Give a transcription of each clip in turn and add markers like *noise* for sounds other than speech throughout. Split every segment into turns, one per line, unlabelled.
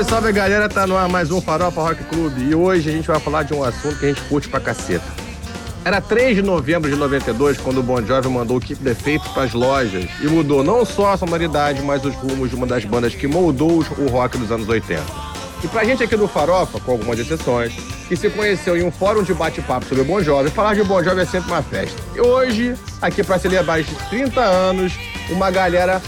Salve, salve galera, tá no ar mais um Farofa Rock Clube e hoje a gente vai falar de um assunto que a gente curte pra caceta. Era 3 de novembro de 92 quando o Bon Jovi mandou o Keep the Faith pras lojas e mudou não só a sonoridade, mas os rumos de uma das bandas que moldou o rock dos anos 80. E pra gente aqui do Farofa, com algumas exceções, que se conheceu em um fórum de bate-papo sobre o Bon Jovi, falar de Bon Jovi é sempre uma festa. E hoje, aqui pra celebrar esses 30 anos, uma galera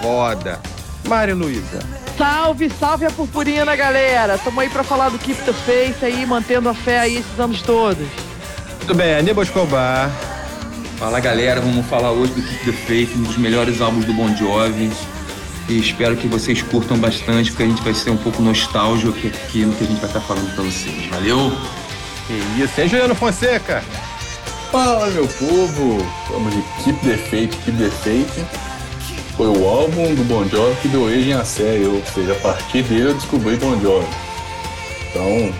foda. Mari Luísa.
Salve, salve a purpurina, galera! Tamo aí pra falar do Keep the Faith aí, mantendo a fé aí esses anos todos.
Muito bem, Aníbal Escobar.
Fala galera, vamos falar hoje do Keep the Faith, um dos melhores álbuns do Bon Jovi. E espero que vocês curtam bastante, porque a gente vai ser um pouco nostálgico aqui no que a gente vai estar falando pra vocês. Valeu?
Que isso, hein, Juliano Fonseca?
Fala, meu povo! Vamos de Keep the Faith, Keep the Faith. Foi o álbum do Bon Jovi que deu origem à série, ou seja, a partir dele eu descobri Bon Jovi. Então,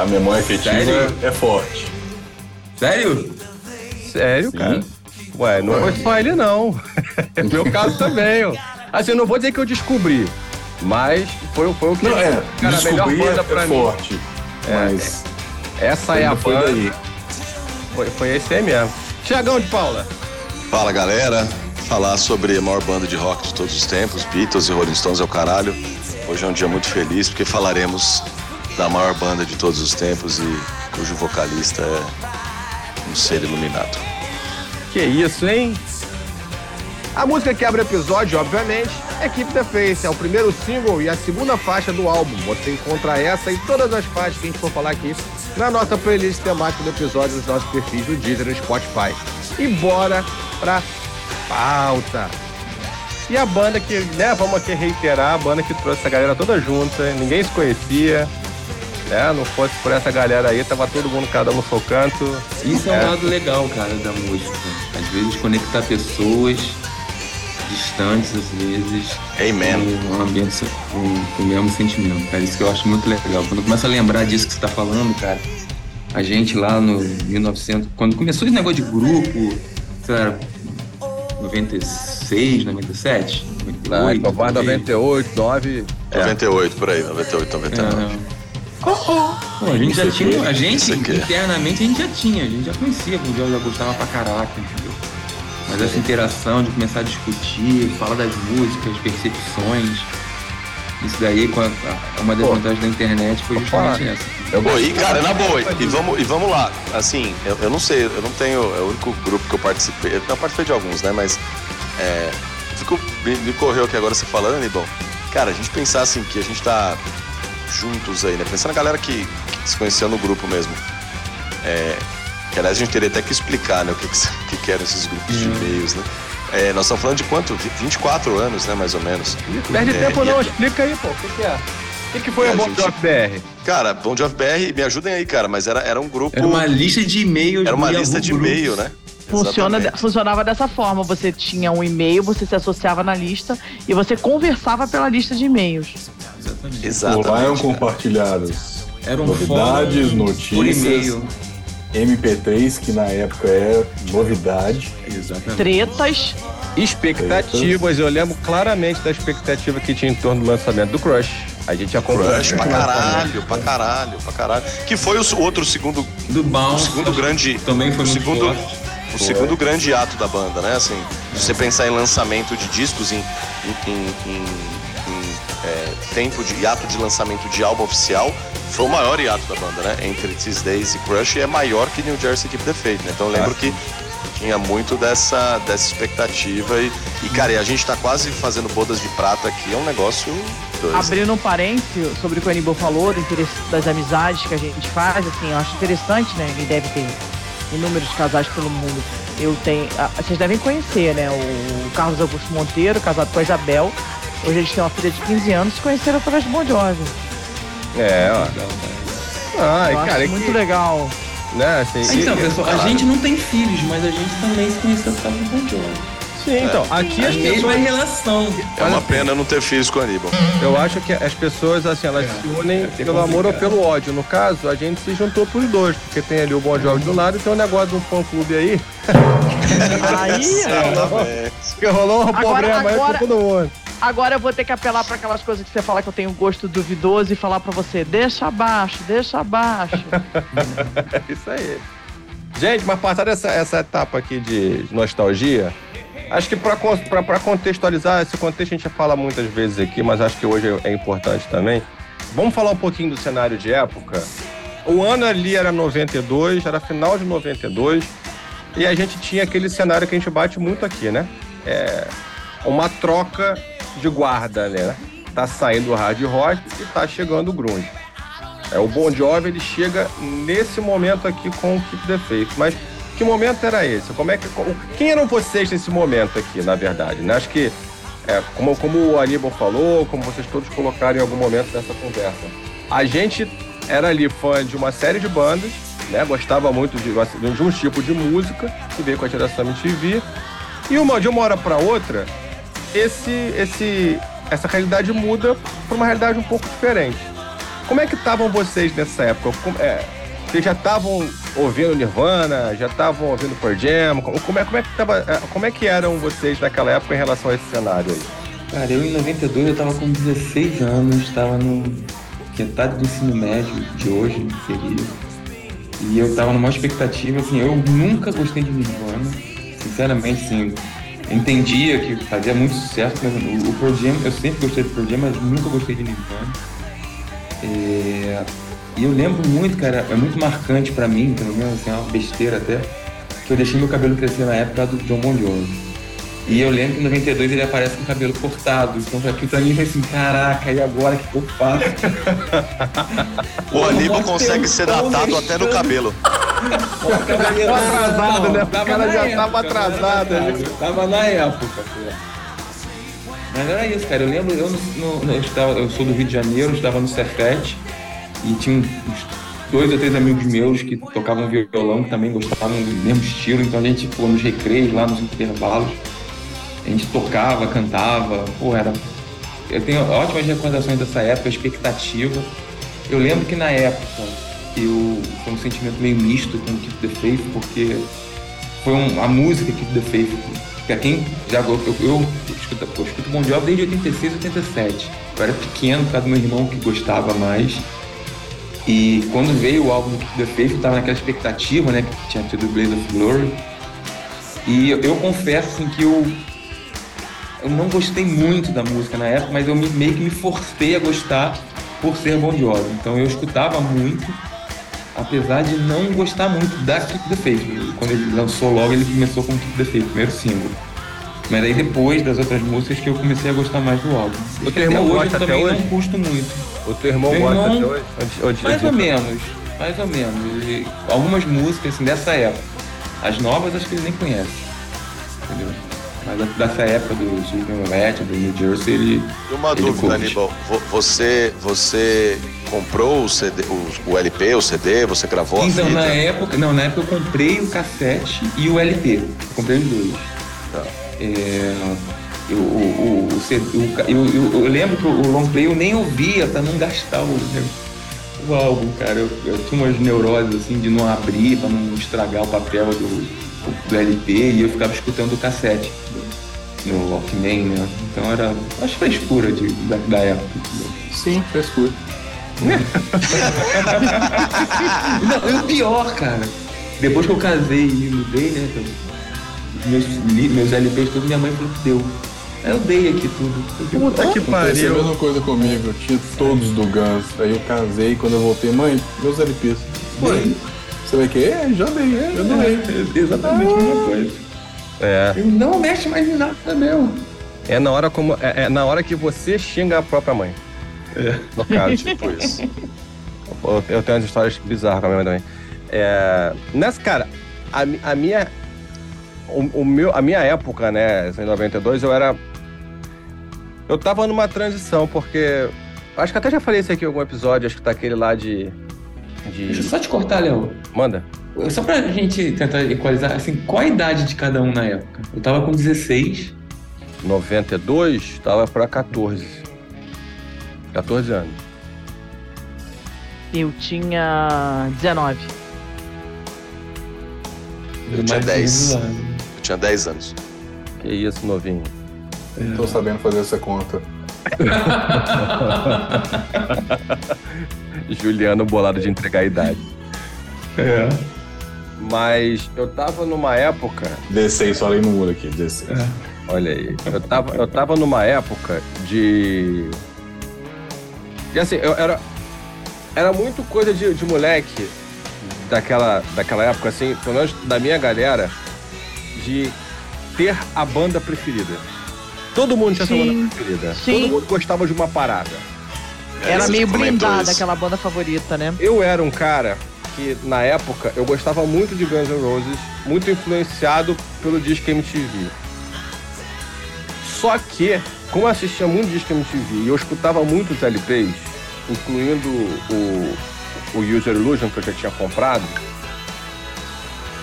a memória efetiva
Sério?
é forte.
Sério?
Sério,
Sim.
cara? Ué, não foi só ele, não. É *laughs* meu caso também, ó. Assim, eu não vou dizer que eu descobri, mas foi, foi o que...
Não, é,
cara, a melhor banda
é,
pra
é
mim.
forte. Mas
Essa é a banda.
daí.
Foi, foi esse aí mesmo. Tiagão de Paula.
Fala galera, falar sobre a maior banda de rock de todos os tempos, Beatles e Rolling Stones é o caralho. Hoje é um dia muito feliz porque falaremos da maior banda de todos os tempos e cujo vocalista é um ser iluminado.
Que isso, hein? A música que abre o episódio, obviamente, é Keep the Faith. É o primeiro single e a segunda faixa do álbum. Você encontra essa e todas as faixas que a gente for falar aqui na nossa playlist temática do episódio nos nossos perfis do Deezer e no Spotify. E bora pra pauta. E a banda que, né, vamos aqui reiterar, a banda que trouxe essa galera toda junta, ninguém se conhecia, né? Não fosse por essa galera aí, tava todo mundo cada um no seu canto.
Isso é,
É.
um lado legal, cara, da música. Às vezes conectar pessoas distantes, às vezes,
Amen.
com um ambiente com, com o mesmo sentimento, cara. Isso que eu acho muito legal. Quando eu começo a lembrar disso que você tá falando, cara, a gente lá no 1900, quando começou esse negócio de grupo, lá, 96, 97, 98,
Não,
aí.
98, 9.
98 por aí, 98, 99.
Aham. Pô, a gente já tinha, a gente
aqui.
internamente a gente já tinha, a gente já conhecia, o João já gostava pra caraca, entendeu? Mas essa interação de começar a discutir, falar das músicas, percepções, isso daí uma das
Pô,
vantagens da internet foi justamente essa.
Eu
Pô, e cara, na boa, e vamos, e vamos lá. Assim, eu, eu não sei, eu não tenho. É o único grupo que eu participei. Eu participei de alguns, né? Mas. É, ficou, me, me correu aqui agora você falando, e bom. Cara, a gente pensar assim que a gente tá juntos aí, né? Pensando na galera que, que se conheceu no grupo mesmo. É, que aliás a gente teria até que explicar, né? O que, que, *laughs* o que, que eram esses grupos de e-mails, né? É, nós estamos falando de quanto? Vi- 24 anos, né? Mais ou menos.
Perde
É,
tempo não, explica aí, pô. O que, que é? O que, que foi
E
a
a
Bon
gente-
Jovi BR?
Cara, Bom Jovi BR, me ajudem aí, cara, mas era, era um grupo.
Era uma lista de e-mails.
Era uma lista de e-mail, né?
Funciona,
Exatamente.
funcionava dessa forma. Você tinha um e-mail, você se associava na lista e você conversava pela lista de e-mails.
Exatamente.
Exatamente.
lá eram
cara.
compartilhados
Era um
novidades,
fórum
notícias,
por e-mail.
MP3, que na época era novidade.
Exatamente.
Tretas.
Expectativas, eu lembro claramente da expectativa que tinha em torno do lançamento do Crush. A gente acompanhou.
Crush pra caralho, pra caralho, pra caralho. Que foi o outro segundo,
Do
o
Bounce.
segundo grande.
Também foi
o segundo,
forte.
o segundo grande ato da banda, né? Assim, se você pensar em lançamento de discos, em- em- em, é, tempo de ato de lançamento de álbum oficial, foi o maior hiato da banda, né? Entre These Days e Crush é maior que New Jersey Keep the Faith, né? Então eu lembro que tinha muito dessa, dessa expectativa e, e, cara, e a gente tá quase fazendo bodas de prata aqui, é um negócio doido.
Abrindo um parênteses sobre o que o Aníbal falou, do interesse das amizades que a gente faz, assim, eu acho interessante, né? Ele deve ter inúmeros casais pelo mundo. Eu tenho. Vocês devem conhecer, né? O Carlos Augusto Monteiro, casado com a Isabel. Hoje eles têm uma filha de 15 anos, se conheceram através do Bon Jovi.
É, ó. Ai,
eu
cara,
acho
é
muito
que,
legal.
né, assim,
Então,
e-
pessoal, a gente não tem filhos, mas a gente também se conheceu por causa do Bon Jovi.
Sim, então, aqui
A
as
mesma
pessoas,
relação.
É uma pena não ter filhos com o Aníbal.
eu acho que as pessoas, assim, elas se unem
ser
pelo amor ou pelo ódio. No caso, a gente se juntou pros dois, porque tem ali o Bon Jovi do lado e tem um negócio de um fã-clube aí,
Aí, *laughs*
que rolou um
Agora-
problema aí com
agora-
todo mundo.
Agora eu vou ter que apelar para aquelas coisas que você fala que eu tenho gosto duvidoso e falar para você, deixa abaixo, deixa abaixo. *laughs*
isso aí. Gente, mas passada essa, essa etapa aqui de nostalgia, acho que para contextualizar, esse contexto a gente fala muitas vezes aqui, mas acho que hoje é importante também. Vamos falar um pouquinho do cenário de época. O ano ali era 92, era final de 92, e a gente tinha aquele cenário que a gente bate muito aqui, né? É uma troca de guarda, né? Tá saindo o hard rock e tá chegando o grunge. É, o Bon Jovi ele chega nesse momento aqui com o Keep the Faith. Mas que momento era esse? Como é que, quem eram vocês nesse momento aqui, na verdade? Né? Acho que, é, como, como o Aníbal falou, como vocês todos colocaram em algum momento dessa conversa, a gente era ali fã de uma série de bandas, né? Gostava muito de, de um tipo de música que veio com a geração MTV. E uma, de uma hora para outra, esse, esse, essa realidade muda para uma realidade um pouco diferente. Como é que estavam vocês nessa época? Como, é, vocês já estavam ouvindo Nirvana, já estavam ouvindo Pearl Jam? Como, é, como, é que tava, é, como é que eram vocês naquela época em relação a esse cenário aí?
Cara, eu em 92 eu tava com 16 anos, estava no metade do ensino médio de hoje, seria. E eu tava numa expectativa, assim, eu nunca gostei de Nirvana, sinceramente, assim, entendia que fazia muito sucesso, mas o, o Pearl Jam, eu sempre gostei do Pearl Jam, mas nunca gostei de Nirvana. É, e eu lembro muito, cara, é muito marcante para mim, pelo menos assim, é uma besteira até, que eu deixei meu cabelo crescer na época do John Bon Jovi. E eu lembro que em 92 ele aparece com o cabelo cortado. Então aquilo pra mim foi assim, caraca, e agora que eu faço?
o Aníbal consegue ser datado até no cabelo.
Tava atrasado, né? O cara já época, tava atrasado. Né?
Tava na época, pô. Mas era isso, cara. Eu lembro, eu, no, no, eu, estava, eu sou do Rio de Janeiro, eu estava no Cefet e tinha uns dois ou três amigos meus que tocavam violão, que também gostavam do mesmo estilo, então a gente, pô, nos recreios, lá nos intervalos, a gente tocava, cantava, pô, era. Eu tenho ótimas recordações dessa época, expectativa. Eu lembro que na época eu foi um sentimento meio misto com o Keep the Faith, porque foi um, a música Keep the Faith Pra quem já eu, eu, eu, escuto, eu escuto Bon Jovi desde 86, 87. Eu era pequeno por causa do meu irmão que gostava mais. E quando veio o álbum The Faith, eu tava naquela expectativa, né? Que tinha tido Blaze of Glory. E eu, eu confesso assim, que eu, eu não gostei muito da música na época, mas eu me, meio que me forcei a gostar por ser Bon Jovi. Então eu escutava muito apesar de não gostar muito da Keep the Faith. Quando ele lançou logo, ele começou com Keep the Faith, primeiro single. Mas aí depois das outras músicas que eu comecei a gostar mais do álbum.
O teu irmão
hoje
gosta
eu também
até
não
hoje?
custo muito.
O teu irmão
Meu
gosta
irmão-
até hoje? Onde- onde-
Mais ou menos, mais ou menos. E algumas músicas assim, dessa época. As novas acho que ele nem conhece. Entendeu? Mas dessa época do Wright, do New Jersey, ele.
E uma
Ele
dúvida,
curte.
Aníbal. Vo- Você, você comprou o, CD, o, o LP, o CD, você gravou
Então,
a fita?
na época. Não, na época eu comprei o cassete e o LP. Eu comprei os dois.
Tá.
É, eu, o, o, eu, eu lembro que o long play eu nem ouvia pra não gastar o, o álbum, cara. Eu, eu tinha umas neuroses assim de não abrir, pra não estragar o papel do, do LP e eu ficava escutando o cassete no Walkman, né? Então era acho frescura de, da, da época.
Sim, frescura. *laughs*
Não, e o pior, cara. Depois que eu casei e mudei, né? então, Meus, meus LPs, tudo, minha mãe falou que deu. Aí eu dei aqui tudo.
Puta que
Aconteceu a
pariu.
mesma coisa comigo. Eu tinha todos do Guns. Aí eu casei quando eu voltei, mãe, meus LPs.
Mãe.
Você vai querer? É, já dei, é, já doei.
É, exatamente a mesma coisa.
É.
Eu não mexe mais em nada, meu.
É na hora como é, é na hora que você xinga a própria mãe.
É.
No caso.
Tipo *laughs* isso.
Eu, eu tenho umas histórias bizarras com a minha mãe também. É, nessa, cara, a, a minha. O, o meu, a minha época, né, em 92, eu era. Eu tava numa transição, porque. Acho que até já falei isso aqui em algum episódio, acho que tá aquele lá de.
Deixa eu
de
só te cortar, Léo.
manda.
Só pra gente tentar equalizar, assim, qual a idade de cada um na época? Eu tava com 16.
92, tava pra 14. 14 anos.
Eu tinha 19.
Eu tinha
mais
10.
ou menos lá.
Eu tinha 10 anos.
Que isso, novinho.
Não tô sabendo fazer essa conta. *laughs*
Juliano bolado de entregar a idade.
É.
Mas eu tava numa época.
16, falei no muro aqui, 16.
Olha aí. Eu tava, eu tava numa época de. E assim, eu era. Era muito coisa de, de moleque daquela, daquela época, assim, pelo menos da minha galera, de ter a banda preferida. Todo mundo tinha sua
Sim.
banda preferida.
Sim.
Todo mundo gostava de uma parada.
Era meio blindada aquela banda favorita, né?
Eu era um cara que, na época, eu gostava muito de Guns N' Roses, muito influenciado pelo disco MTV. Só que, como eu assistia muito disco MTV e eu escutava muitos LPs, incluindo o, o User Illusion que eu já tinha comprado,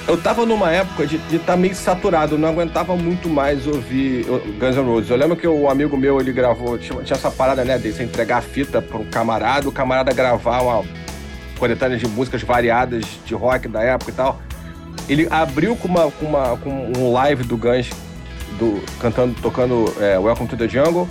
eu tava numa época de estar meio saturado, eu não aguentava muito mais ouvir Guns N' Roses. Eu lembro que o amigo meu, ele gravou, tinha, tinha essa parada, né, de você entregar a fita para um camarada, o camarada gravar uma coletânea de músicas variadas de rock da época e tal. Ele abriu com, uma, com, uma, com um live do Guns do, cantando, tocando é, Welcome to the Jungle.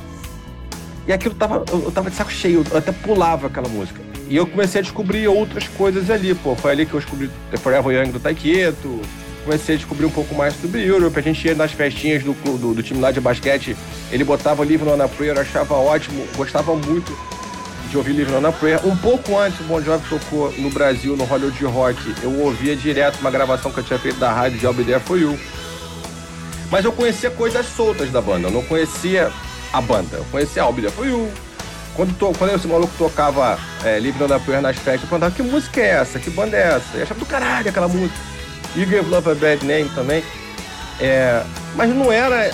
E aquilo tava. Eu, eu tava de saco cheio, eu até pulava aquela música. E eu comecei a descobrir outras coisas ali, pô. Foi ali que eu descobri The Forever Young do Taiketo. Comecei a descobrir um pouco mais sobre Europe. A gente ia nas festinhas do, do, do time lá de basquete. Ele botava a Prayer, eu achava ótimo. Gostava muito de ouvir Live on a Prayer. Um pouco antes, o Bon Jovi tocou no Brasil, no Hollywood Rock. Eu ouvia direto uma gravação que eu tinha feito da rádio de There For You. Mas eu conhecia coisas soltas da banda, eu não conhecia a banda. Eu conhecia There For You. Quando, to, quando esse maluco tocava é, Live on a Prayer nas festas, eu perguntava que música é essa? Que banda é essa? E achava do caralho aquela música. You Gave Love a Bad Name também. É, mas não era.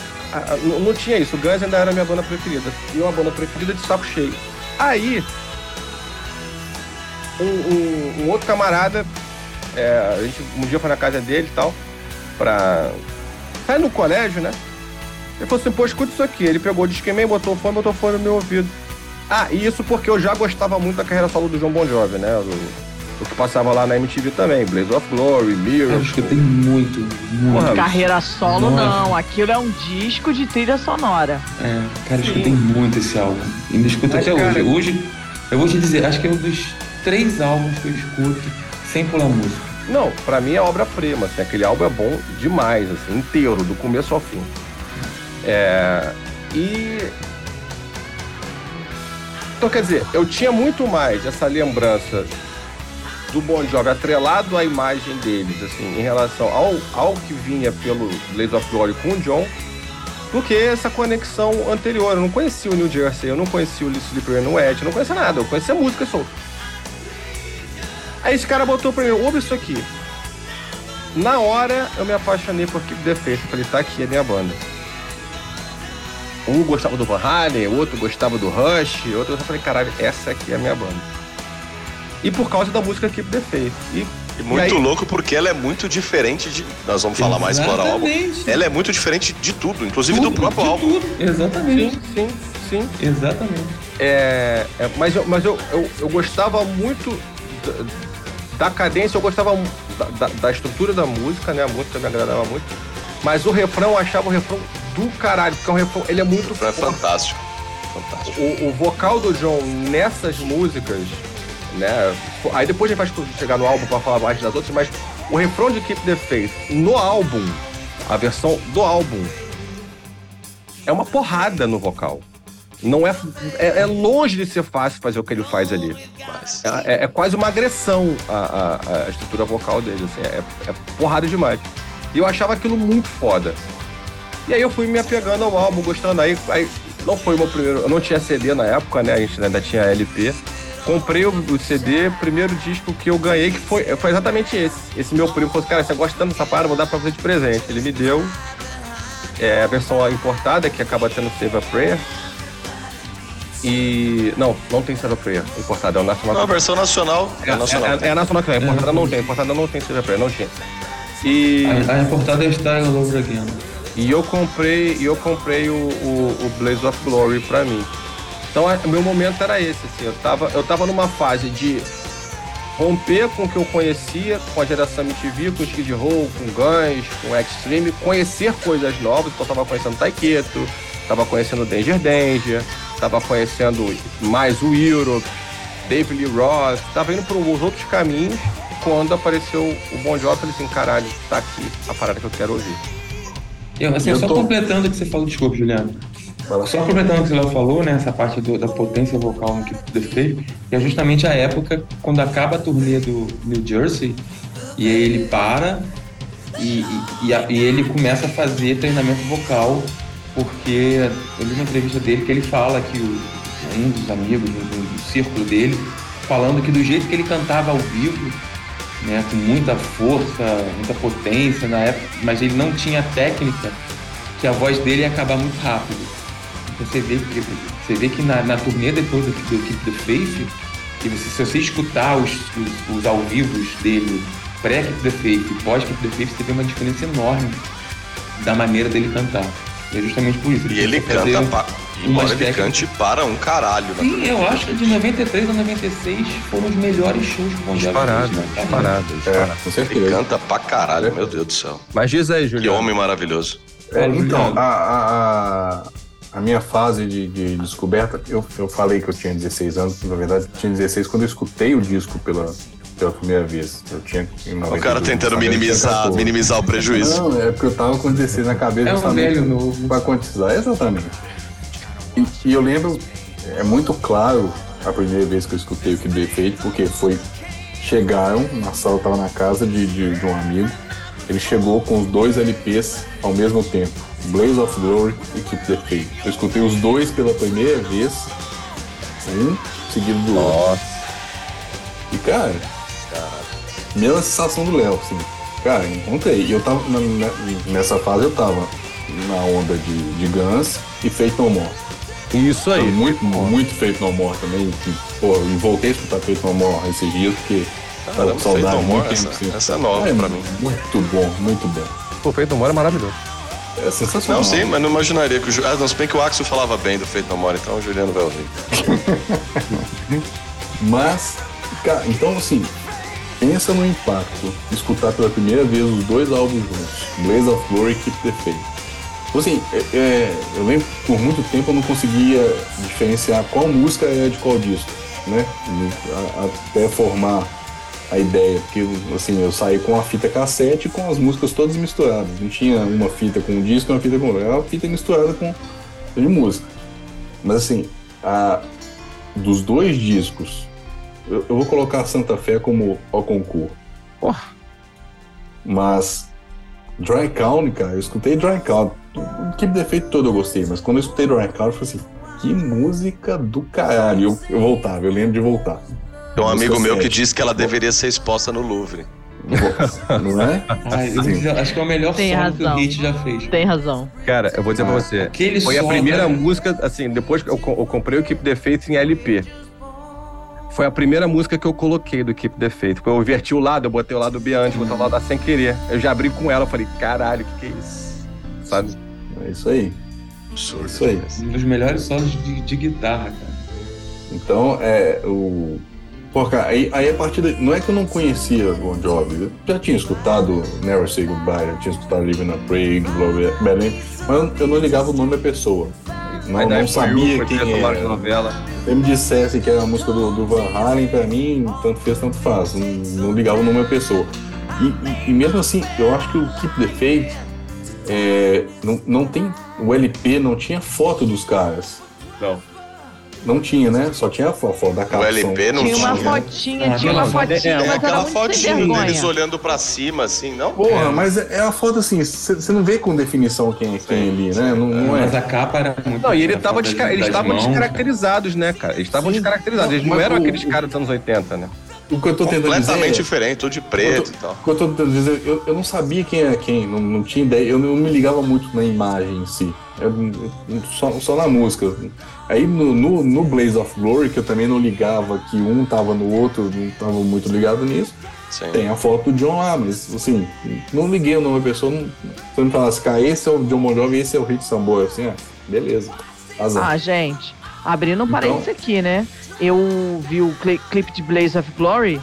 Não, tinha isso. O Guns ainda era minha banda preferida. E uma banda preferida de saco cheio. Aí, um, um- um outro camarada, é, a gente um dia foi na casa dele e tal, pra. sair no colégio, né? Ele falou assim, pô, escuta isso aqui. Ele pegou o disquemei, botou fone, botou fone no meu ouvido. Ah, e isso porque eu já gostava muito da carreira solo do João Bon Jovi, né? Do, do que passava lá na MTV também. Blaze of Glory, Mirror.
Eu escutei muito, muito.
Porra,
Carreira solo,
Nossa.
não. Aquilo é um disco de trilha sonora.
É, cara, eu escutei muito esse álbum. Ainda escuto
Mas,
até
cara-
hoje. Hoje, eu vou te dizer, acho que é um dos três álbuns que eu escuto sem pular música.
Não, pra mim é obra-prima, assim, aquele álbum é bom demais, assim, inteiro, do começo ao fim. É, e. Então, quer dizer, eu tinha muito mais essa lembrança do Bon Jovi atrelado à imagem deles, assim, em relação ao, ao que vinha pelo Blaze of Glory com o John, do que essa conexão anterior. Eu não conhecia o New Jersey, eu não conhecia o Slippery no Edge, eu não conhecia nada, eu conhecia música solta. Aí esse cara botou pra mim, ouve isso aqui. Na hora eu me apaixonei por Keep the Faith. Falei, tá aqui a minha banda. Um gostava do Van Halen, o outro gostava do Rush, outro eu falei, caralho, essa aqui é a minha banda. E por causa da música Keep the Faith. E,
E muito
aí-
louco porque ela é muito diferente de. Nós vamos falar mais, explorar o álbum.
Exatamente.
Ela é muito diferente de tudo, inclusive do
Tudo,
próprio
de
álbum.
tudo. Exatamente.
sim, sim, sim.
Exatamente.
É, é, mas eu, mas eu, eu, eu gostava muito da, da cadência, eu gostava da, da- da estrutura da música, né? A música me agradava muito. Mas o refrão, eu achava o refrão do caralho, porque é um refrão, ele é muito
O refrão é fantástico. Fantástico.
O, o vocal do John nessas músicas, né? Aí depois a gente vai chegar no álbum pra falar mais das outras, mas o refrão de Keep the Faith no álbum, a versão do álbum, é uma porrada no vocal. Não é, é, é longe de ser fácil fazer o que ele faz ali.
Mas,
É, é quase uma agressão a, a- a estrutura vocal dele, assim, é, é porrada demais. E eu achava aquilo muito foda. E aí eu fui me apegando ao álbum, gostando. Aí, aí não foi o meu primeiro. Eu não tinha CD na época, né? A gente ainda tinha LP. Comprei o, o CD, primeiro disco que eu ganhei, que foi, foi exatamente esse. Esse meu primo falou assim, cara, você gosta tanto dessa parada, vou dar pra você de presente. Ele me deu é, a versão importada, que acaba tendo Save a Prayer. E. Não, não tem Save a Prayer importada, é o National
não, a versão nacional é,
é,
nacional.
é, é a nacional que vem, importada não tem, importada não tem Save a Prayer, não tinha. E,
A, a importada é Style All Over Again.
E eu comprei, eu comprei o, o, o Blaze of Glory pra mim. Então o meu momento era esse, assim, eu tava, eu tava numa fase de romper com o que eu conhecia, com a geração MTV, com Skid Row, com Guns, com Extreme, conhecer coisas novas, então eu tava conhecendo Taiketo, tava conhecendo Danger Danger, tava conhecendo mais o Europe, David Lee Roth, tava indo por uns outros caminhos. Quando apareceu o Bon Jovi, eu falei assim, caralho, tá aqui a parada que eu quero ouvir.
Eu, assim,
Eu
só
tô-
completando o que você falou, desculpa, Juliano.
Fala
Só completando o que o Léo falou, né? Essa parte do- da potência vocal no que é justamente a época quando acaba a turnê do New Jersey e aí ele para e, e- e a- e ele começa a fazer treinamento vocal, porque eu li uma entrevista dele que ele fala que o- um dos amigos do, do- do círculo dele, falando que do jeito que ele cantava ao vivo, né, com muita força, muita potência na época, mas ele não tinha técnica, que a voz dele ia acabar muito rápido. Então você vê que, você vê que na, na turnê depois do, do Keep Faith, que você, se você escutar os, os, os ao vivos dele, pré-Keep the Faith e pós-Keep the Faith, você vê uma diferença enorme da maneira dele cantar. É justamente por isso.
E ele canta,
um-
pa... embora ele
técnicas-
cante para um caralho. né?
Sim, eu acho que de 93 a 96 foram os melhores shows que o Bon Jovi
Disparado,
fez, né,
disparado, disparado.
É,
Ele canta pra caralho, meu Deus do céu.
Mas diz aí,
Que
Juliano.
homem maravilhoso.
É,
Fala,
então, a, a, a, a minha fase de, de descoberta, eu, eu falei que eu tinha 16 anos, na verdade eu tinha 16 quando eu escutei o disco pela, pela primeira vez. Eu tinha
O
92,
cara tentando minimizar,
14.
minimizar o prejuízo.
Não, é porque eu tava com 16 na cabeça
É um velho novo.
pra quantizar, exatamente. E, e eu lembro, é muito claro a primeira vez que eu escutei o que deu efeito, porque foi. Chegaram, na sala tava na casa de, de, de um amigo, ele chegou com os dois LPs ao mesmo tempo, Blaze of Glory e Keep the Faith. Eu escutei os dois pela primeira vez, um seguido do outro.
Nossa.
E cara, mesma sensação do Léo, assim. Cara, encontrei. E eu tava. na- na- nessa fase eu tava na onda de, de Guns e Fate No More.
Isso aí.
Muito, muito Fate No More também. Que, pô, e voltei a escutar Fate No More esses dias, porque tava
Caramba,
com saudade
No More,
muito
essa-
tempo. sem
essa é nova pra mim.
Muito bom, muito bom.
O Feito Mora é maravilhoso.
É sensacional.
Não, sim, mas não imaginaria que o Ju... Ah, não, se bem que o Axel falava bem do Feito No More, então o Juliano vai ouvir. *laughs*
Mas, cara, então assim, pensa no impacto escutar pela primeira vez os dois álbuns juntos, Blaze of Glory e Keep the Faith. Então, assim, é- é, eu lembro que por muito tempo eu não conseguia diferenciar qual música era de qual disco, né? Até formar a ideia, porque assim, eu saí com a fita cassete com as músicas todas misturadas. Não tinha uma fita com um disco uma fita com era uma fita misturada com de música. Mas assim, a, dos dois discos, eu, eu vou colocar a Santa Fé como ao concurso.
Porra.
Mas Dry Count, cara, eu escutei Dry Count. O que defeito todo eu gostei, mas quando eu escutei Dry Count, eu falei assim, que música do caralho. Eu, eu voltava, eu lembro de voltar.
Tem um amigo meu que disse que ela deveria ser exposta no Louvre.
Não é?
Ah, acho que é o melhor
Tem
som que o
razão.
Hit já fez.
Tem razão.
Cara, eu vou dizer pra
Ah,
você.
Aquele
Foi a
som,
primeira
né?
música, assim, depois que eu, eu comprei o Keep the Faith em LP. Foi a primeira música que eu coloquei do Keep the Faith. Porque eu inverti o lado, eu botei o lado B antes, botei o lado A sem querer. Eu já abri com ela, eu falei, caralho, o que, que é isso? Sabe?
É isso aí.
Absurdo.
Isso aí.
Um dos melhores solos de, de guitarra, cara.
Então, é o. Pô, cara, aí, aí a partir daí. Não é que eu não conhecia Bon Jovi. Eu já tinha escutado Never Say Goodbye, já tinha escutado Living a Prague, Glory Berlin, mas eu- eu não ligava o nome da pessoa. Não,
daí
não
foi
sabia
foi
quem
de
era.
novela.
Se me dissesse que era a música do, do Van Halen, pra mim, tanto fez, tanto faz. Não, não ligava o nome da pessoa. E, e- e mesmo assim, eu acho que o Keep the Faith é, não, não tem. O LP não tinha foto dos caras.
Não.
Não tinha, né? Só tinha a fo- foto da
O
capa.
LP não
Tinha uma
tinha.
fotinha,
Ah,
tinha uma
não,
fotinha,
é, é
mas era
Aquela fotinha deles olhando pra cima, assim, não?
Porra, mas é é a foto assim, você não vê com definição quem é quem ali, né? Não, não
Mas
é.
a capa era muito.
Não, e ele tava desca- eles estavam
mãos,
descaracterizados, né, cara? Eles estavam descaracterizados. Eles não
Mas
eram
o-
aqueles
o-
caras dos anos 80, né?
O que eu tô tentando
Completamente
dizer. é-
diferente, tudo de preto e tal.
O que eu tô tentando dizer, eu, eu não sabia quem era quem, não, não tinha ideia, eu não me ligava muito na imagem em si, só, só na música. Aí no, no, no Blaze of Glory, que eu também não ligava que um tava no outro, não tava muito ligado nisso,
Sim.
tem a foto do John lá, mas assim, não liguei o nome da pessoa, não, se eu me falasse, cara, esse é o John Bon Jovi, esse é o Rick Samboy, assim, ah, beleza, azar.
Ah, gente, abrindo um
Então-
parênteses aqui, né? Eu vi o cli- clipe de Blaze of Glory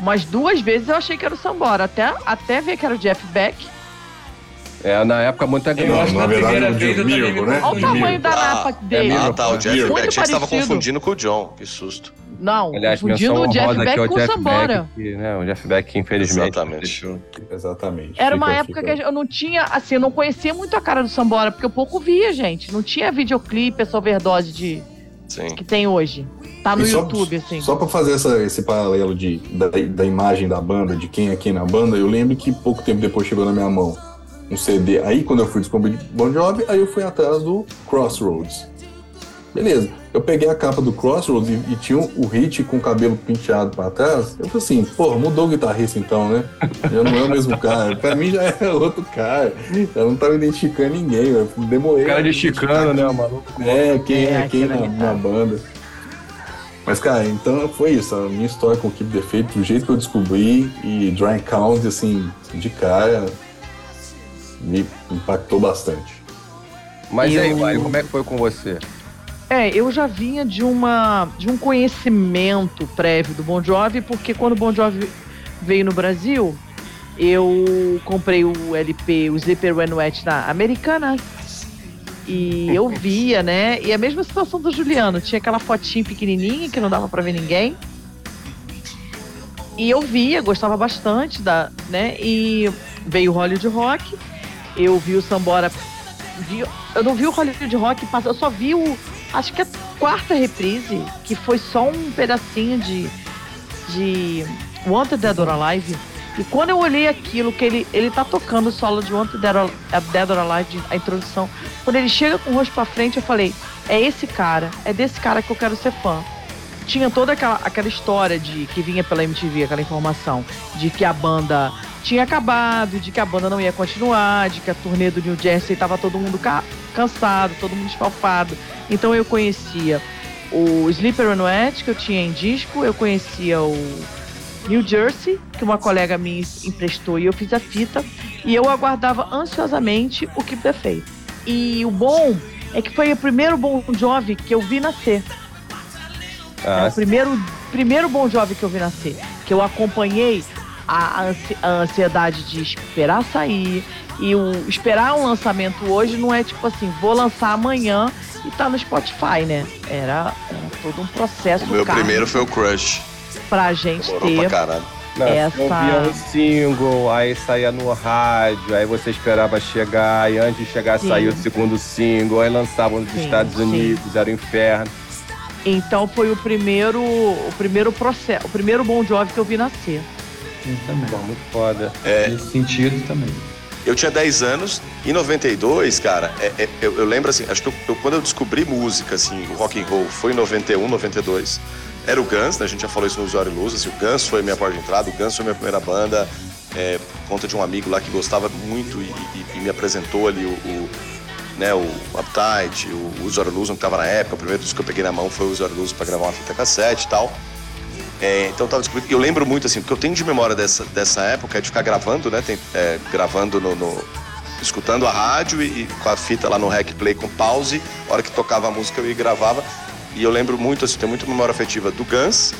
umas duas vezes eu achei que era o Sambora. Até, até ver que era o Jeff Beck.
É, na época muito
que
na verdade,
primeira
o
me
né?
Olha o tamanho
Mirgo.
da napa dele.
Ah, tá, o Jeff Beck. Achei que você tava
parecido.
confundindo com o John. Que susto.
Não,
Aliás,
confundindo o Jeff Beck
ao
com o
Jeff
Sambora.
Beck, que, né, o Jeff Beck, infelizmente,
Exatamente.
Exatamente.
Era uma
Fica-
época
fica-
que eu não tinha, assim, eu não conhecia muito a cara do Sambora, porque eu pouco via, gente. Não tinha videoclipe, essa overdose de,
Sim.
que tem hoje. Tá no
só-
YouTube, assim.
Só pra fazer essa- esse paralelo de, da, da imagem da banda, de quem é quem na banda, eu lembro que pouco tempo depois chegou na minha mão um CD. Aí quando eu fui descobrir Bon Jovi, aí eu fui atrás do Crossroads. Beleza, eu peguei a capa do Crossroads e, e tinha o hit com o cabelo penteado pra trás. Eu falei assim, pô, mudou o guitarrista então, né? Já não é o mesmo cara. Pra mim já era outro cara. Eu não tava identificando ninguém, eu demorei.
Cara de chicano, né, maluco?
é, quem é,
É,
quem na, na banda. Mas, cara, então foi isso. A minha história com o Keep the Faith, do jeito que eu descobri, e Dry Count, assim, de cara, me impactou bastante.
Mas aí,
Eu-
Mário, como é que foi com você?
É, eu já vinha de uma de um conhecimento prévio do Bon Jovi, porque quando o Bon Jovi veio no Brasil, eu comprei o LP, o Zipper When Wet na Americana. E *laughs* eu via, né? E a mesma situação do Juliano, tinha aquela fotinha pequenininha que não dava pra ver ninguém. E eu via, gostava bastante da, né? E veio o Hollywood Rock, eu vi o Sambora vi- eu não vi o Hollywood Rock passar, eu só vi o. Acho que a quarta reprise, que foi só um pedacinho de. de Wanted Dead or Alive. E quando eu olhei aquilo, que ele, ele tá tocando o solo de Wanted Dead or, or Alive, a introdução, quando ele chega com o rosto pra frente, eu falei: é esse cara, é desse cara que eu quero ser fã. Tinha toda aquela, aquela história de que vinha pela MTV, aquela informação, de que a banda tinha acabado, de que a banda não ia continuar, de que a turnê do New Jersey tava todo mundo ca- cansado, todo mundo esfalfado. Então eu conhecia o Sleeper on Wet, que eu tinha em disco, eu conhecia o New Jersey, que uma colega minha emprestou e eu fiz a fita, e eu aguardava ansiosamente o Keep the. E o bom é que foi o primeiro Bon Jovi que eu vi nascer. É
Ah,
o primeiro, primeiro Bon Jovi que eu vi nascer. Que eu acompanhei a, ansi- a ansiedade de esperar sair. E o esperar um lançamento hoje não é tipo assim, vou lançar amanhã e tá no Spotify, né? Era, era todo um processo
O meu
caro
primeiro foi o Crush.
pra gente
Demorou pra
ter.
caralho.
não,
essa-
ouvia um single, aí saía no rádio, aí você esperava chegar, e antes de chegar
Sim.
saía o segundo single, aí lançavam nos
Sim,
Estados
sim.
Unidos, era o inferno.
Então foi o primeiro, o primeiro processo, o primeiro Bon Jovi que eu vi nascer.
Também.
Muito foda.
Nesse sentido também.
Eu tinha 10 anos, em 92, cara, é- é- eu, eu lembro assim, acho que eu- eu- quando eu descobri música, assim, o rock and roll, foi em 91, 92. Era o Guns, né? A gente já falou isso no Usuário Luz, assim, o Guns foi minha porta de entrada, o Guns foi minha primeira banda, é, por conta de um amigo lá que gostava muito e, e- e me apresentou ali o, o, né, o Uptight, o Usuário Luz, que tava na época, o primeiro disco que eu peguei na mão foi o Usuário Luz pra gravar uma fita cassete e tal. É, então eu tava descobrindo. Eu lembro muito, assim, porque eu tenho de memória dessa, dessa época é de ficar gravando, né? tem- é, gravando no, no- escutando a rádio e, e com a fita lá no rec play com pause. A hora que tocava a música eu ia e gravava. E eu lembro muito, assim, tenho muita memória afetiva do Guns,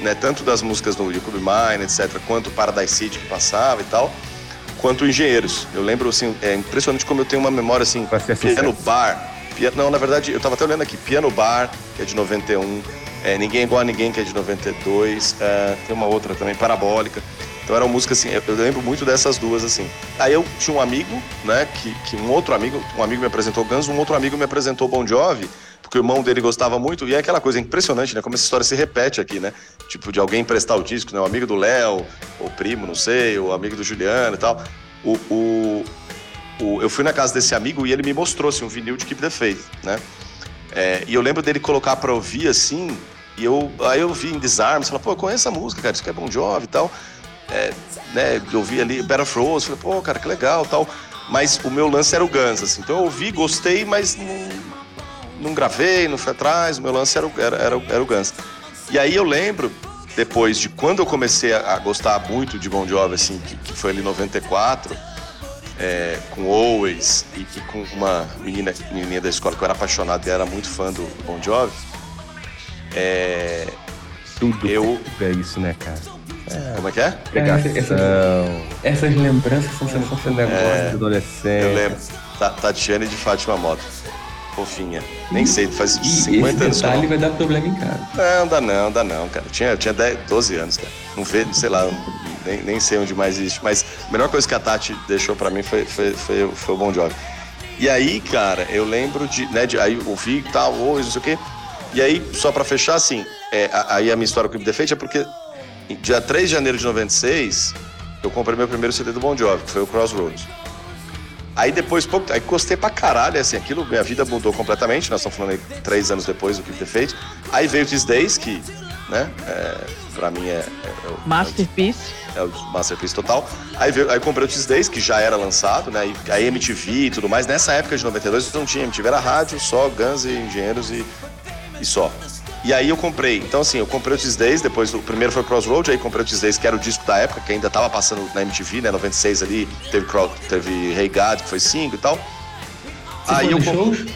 né? Tanto das músicas do You Could Be Mine, etc., quanto Paradise City que passava e tal, quanto Engenheiros. Eu lembro, assim, é impressionante como eu tenho uma memória, assim,
ser
piano bar. Pia- Não, na verdade, eu tava até olhando aqui, Piano Bar, que é de 91, é, Ninguém é Igual a Ninguém, que é de 92, é, tem uma outra também, Parabólica. Então eram músicas assim, eu eu lembro muito dessas duas, assim. Aí eu tinha um amigo, né, que, que um outro amigo, um amigo me apresentou Guns, um outro amigo me apresentou Bon Jovi, porque o irmão dele gostava muito, e é aquela coisa impressionante, né, como essa história se repete aqui, né? Tipo, de alguém emprestar o disco, né, o amigo do Léo, ou primo, não sei, ou amigo do Juliano e tal. O, o, o- eu fui na casa desse amigo e ele me mostrou assim, um vinil de Keep the Faith, né? É, e eu lembro dele colocar pra ouvir assim, e eu, aí eu vi em Disarms, falei, pô, eu conheço essa música, cara, isso que é Bon Jovi e tal. É, né, eu ouvi ali Better of Rose, falei, pô, cara, que legal tal. Mas o meu lance era o Guns, assim. Então eu ouvi, gostei, mas não, não gravei, não fui atrás, o meu lance era, o- era, era, o- era o Guns. E aí eu lembro, depois de quando eu comecei a, a gostar muito de Bon Jovi, assim, que, que foi ali em 94, é, com Always e, e com uma menina, menininha da escola que eu era apaixonado e era muito fã do Bon Jovi. É,
Tudo
Eu-
é isso, né, cara?
Como é que é?
Essas, essas lembranças são sensacionais.
negócio de adolescente.
Eu lembro. Ta- Tatiane de Fátima Moto. Fofinha. Nem sei, faz
E
50
esse
anos.
detalhe vai dar problema em casa.
Não, dá não, dá não, cara. Eu tinha, eu tinha 10, 12 anos, cara. Não vê, sei lá, nem, nem sei onde mais existe. Mas a melhor coisa que a Tati deixou pra mim foi, foi, foi, foi o Bon Jovi. E aí, cara, eu lembro de, né, de aí eu ouvi e tal, hoje, não sei o quê. E aí, só pra fechar, assim, é, aí a minha história com o Faith é porque dia 3 de janeiro de 96, eu comprei meu primeiro CD do Bon Jovi, que foi o Crossroads. Aí depois, pouco, aí gostei pra caralho, assim, aquilo, minha vida mudou completamente, nós estamos falando aí três anos depois do Keep the Faith. Aí veio o These Days, que, né, é, pra mim é, é, é o-
Masterpiece.
é o Masterpiece total. Aí, veio, aí comprei o These Days, que já era lançado, né, e aí MTV e tudo mais. Nessa época de 92 não tinha MTV, era rádio, só Guns e Engenheiros e, e só. E aí eu comprei, então assim, eu comprei o Days, depois o primeiro foi o Crossroad, aí comprei o Days, que era o disco da época, que ainda tava passando na MTV, né, 96 ali, teve, teve Hey God, que foi 5 e tal.
Você
aí eu comprei...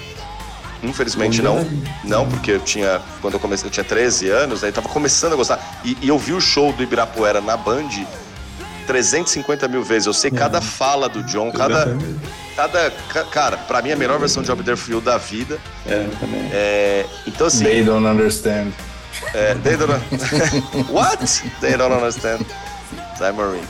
Infelizmente não.
Jovi?
Não, porque eu tinha. Quando eu comecei, eu tinha 13 anos, aí tava começando a gostar. E, e eu vi o show do Ibirapuera na Band 350 mil vezes. Eu sei cada fala do John, cada. cada ca- cara, pra mim é a melhor versão de Job There For You da vida.
É, também.
É, então assim.
They don't understand.
É, they don't *laughs* What? They don't understand. Zay Marine.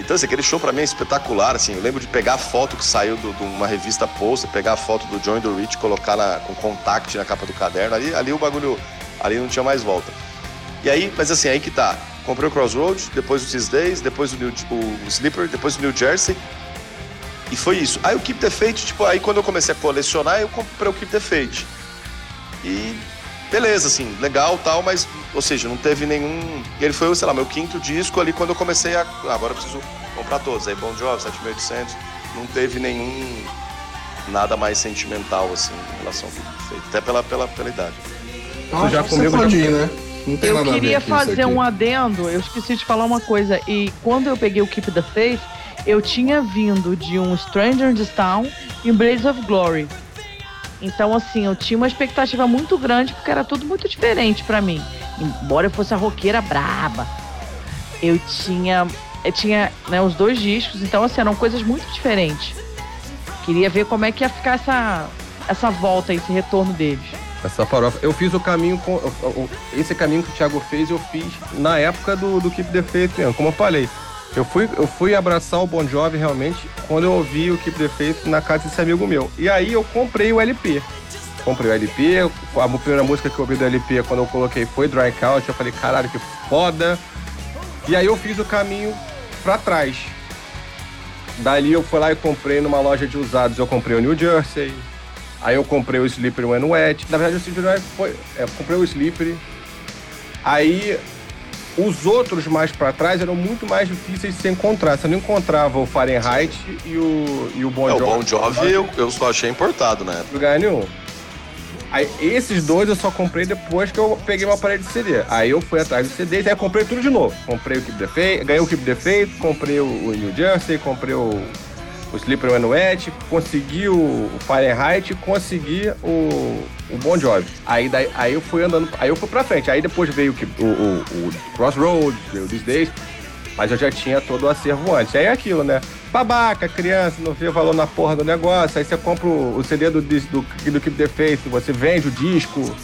Então, assim, aquele show pra mim é espetacular, assim. Eu lembro de pegar a foto que saiu do- de uma revista Poster, pegar a foto do John e do Rich, colocar na, com contact na capa do caderno. Ali, ali o bagulho, ali não tinha mais volta. E aí, mas assim, aí que tá. Comprei o Crossroads, depois o These Days, depois o, New, o Sleeper, depois o New Jersey. E foi isso. Aí o Keep the Fate, tipo, aí quando eu comecei a colecionar, eu comprei o Keep the Fate. E beleza, assim, legal tal, mas, ou seja, não teve nenhum. Ele foi, sei lá, meu quinto disco ali quando eu comecei a. Ah, agora eu preciso comprar todos. Aí Bon Jovi, 7800, não teve nenhum. Nada mais sentimental, assim, em relação ao Keep the Fate. Até pela, pela, pela idade.
Acho
já
que
comigo
Você
já-
pode ir, né? Não tem
Eu
nada a ver
queria
com isso
fazer um adendo, eu esqueci de falar uma coisa. E quando eu peguei o Keep the Faith, eu tinha vindo de um Stranger in Town e Blaze of Glory. Então, assim, eu tinha uma expectativa muito grande, porque era tudo muito diferente pra mim. Embora eu fosse a roqueira braba, eu tinha, eu tinha né, os dois discos, então, assim, eram coisas muito diferentes. Queria ver como é que ia ficar essa, essa volta, esse retorno deles.
Essa farofa. Eu fiz o caminho com. Esse caminho que o Thiago fez, eu fiz na época do, do Keep the Faith mesmo. Como eu falei, eu fui, eu fui abraçar o Bon Jovi realmente quando eu ouvi o Keep the Faith na casa desse amigo meu. E aí eu comprei o LP. Comprei o LP, a primeira música que eu ouvi do LP quando eu coloquei foi Dry Couch. Eu falei, caralho, que foda. E aí eu fiz o caminho pra trás. Dali eu fui lá e comprei numa loja de usados. Eu comprei o New Jersey, Aí eu comprei o Slippery When Wet. Na verdade, o Slippery foi. É, eu comprei o Slippery. Aí os outros mais pra trás eram muito mais difíceis de se encontrar. Você não encontrava o Fahrenheit e o, e o Bon
É, o
Jovi.
Bon Jovi eu, eu só achei importado, né?
lugar nenhum. Aí, esses dois eu só comprei depois que eu peguei uma parede de CD. Aí eu fui atrás dos CDs, aí eu comprei tudo de novo. Comprei o Keep the Faith, ganhei o Keep the Faith, comprei o, o New Jersey, comprei o, o Slippery When Wet, consegui o, Fahrenheit, consegui o, o Bon Jovi. Aí, daí, aí eu fui andando, aí eu fui pra frente. Aí depois veio o, o, o, Crossroads, veio o These Days, mas eu já tinha todo o acervo antes. Aí é aquilo, né? Babaca, criança, não vê valor na porra do negócio. Aí você compra o, o CD do, do, do Keep the Faith, você vende o disco.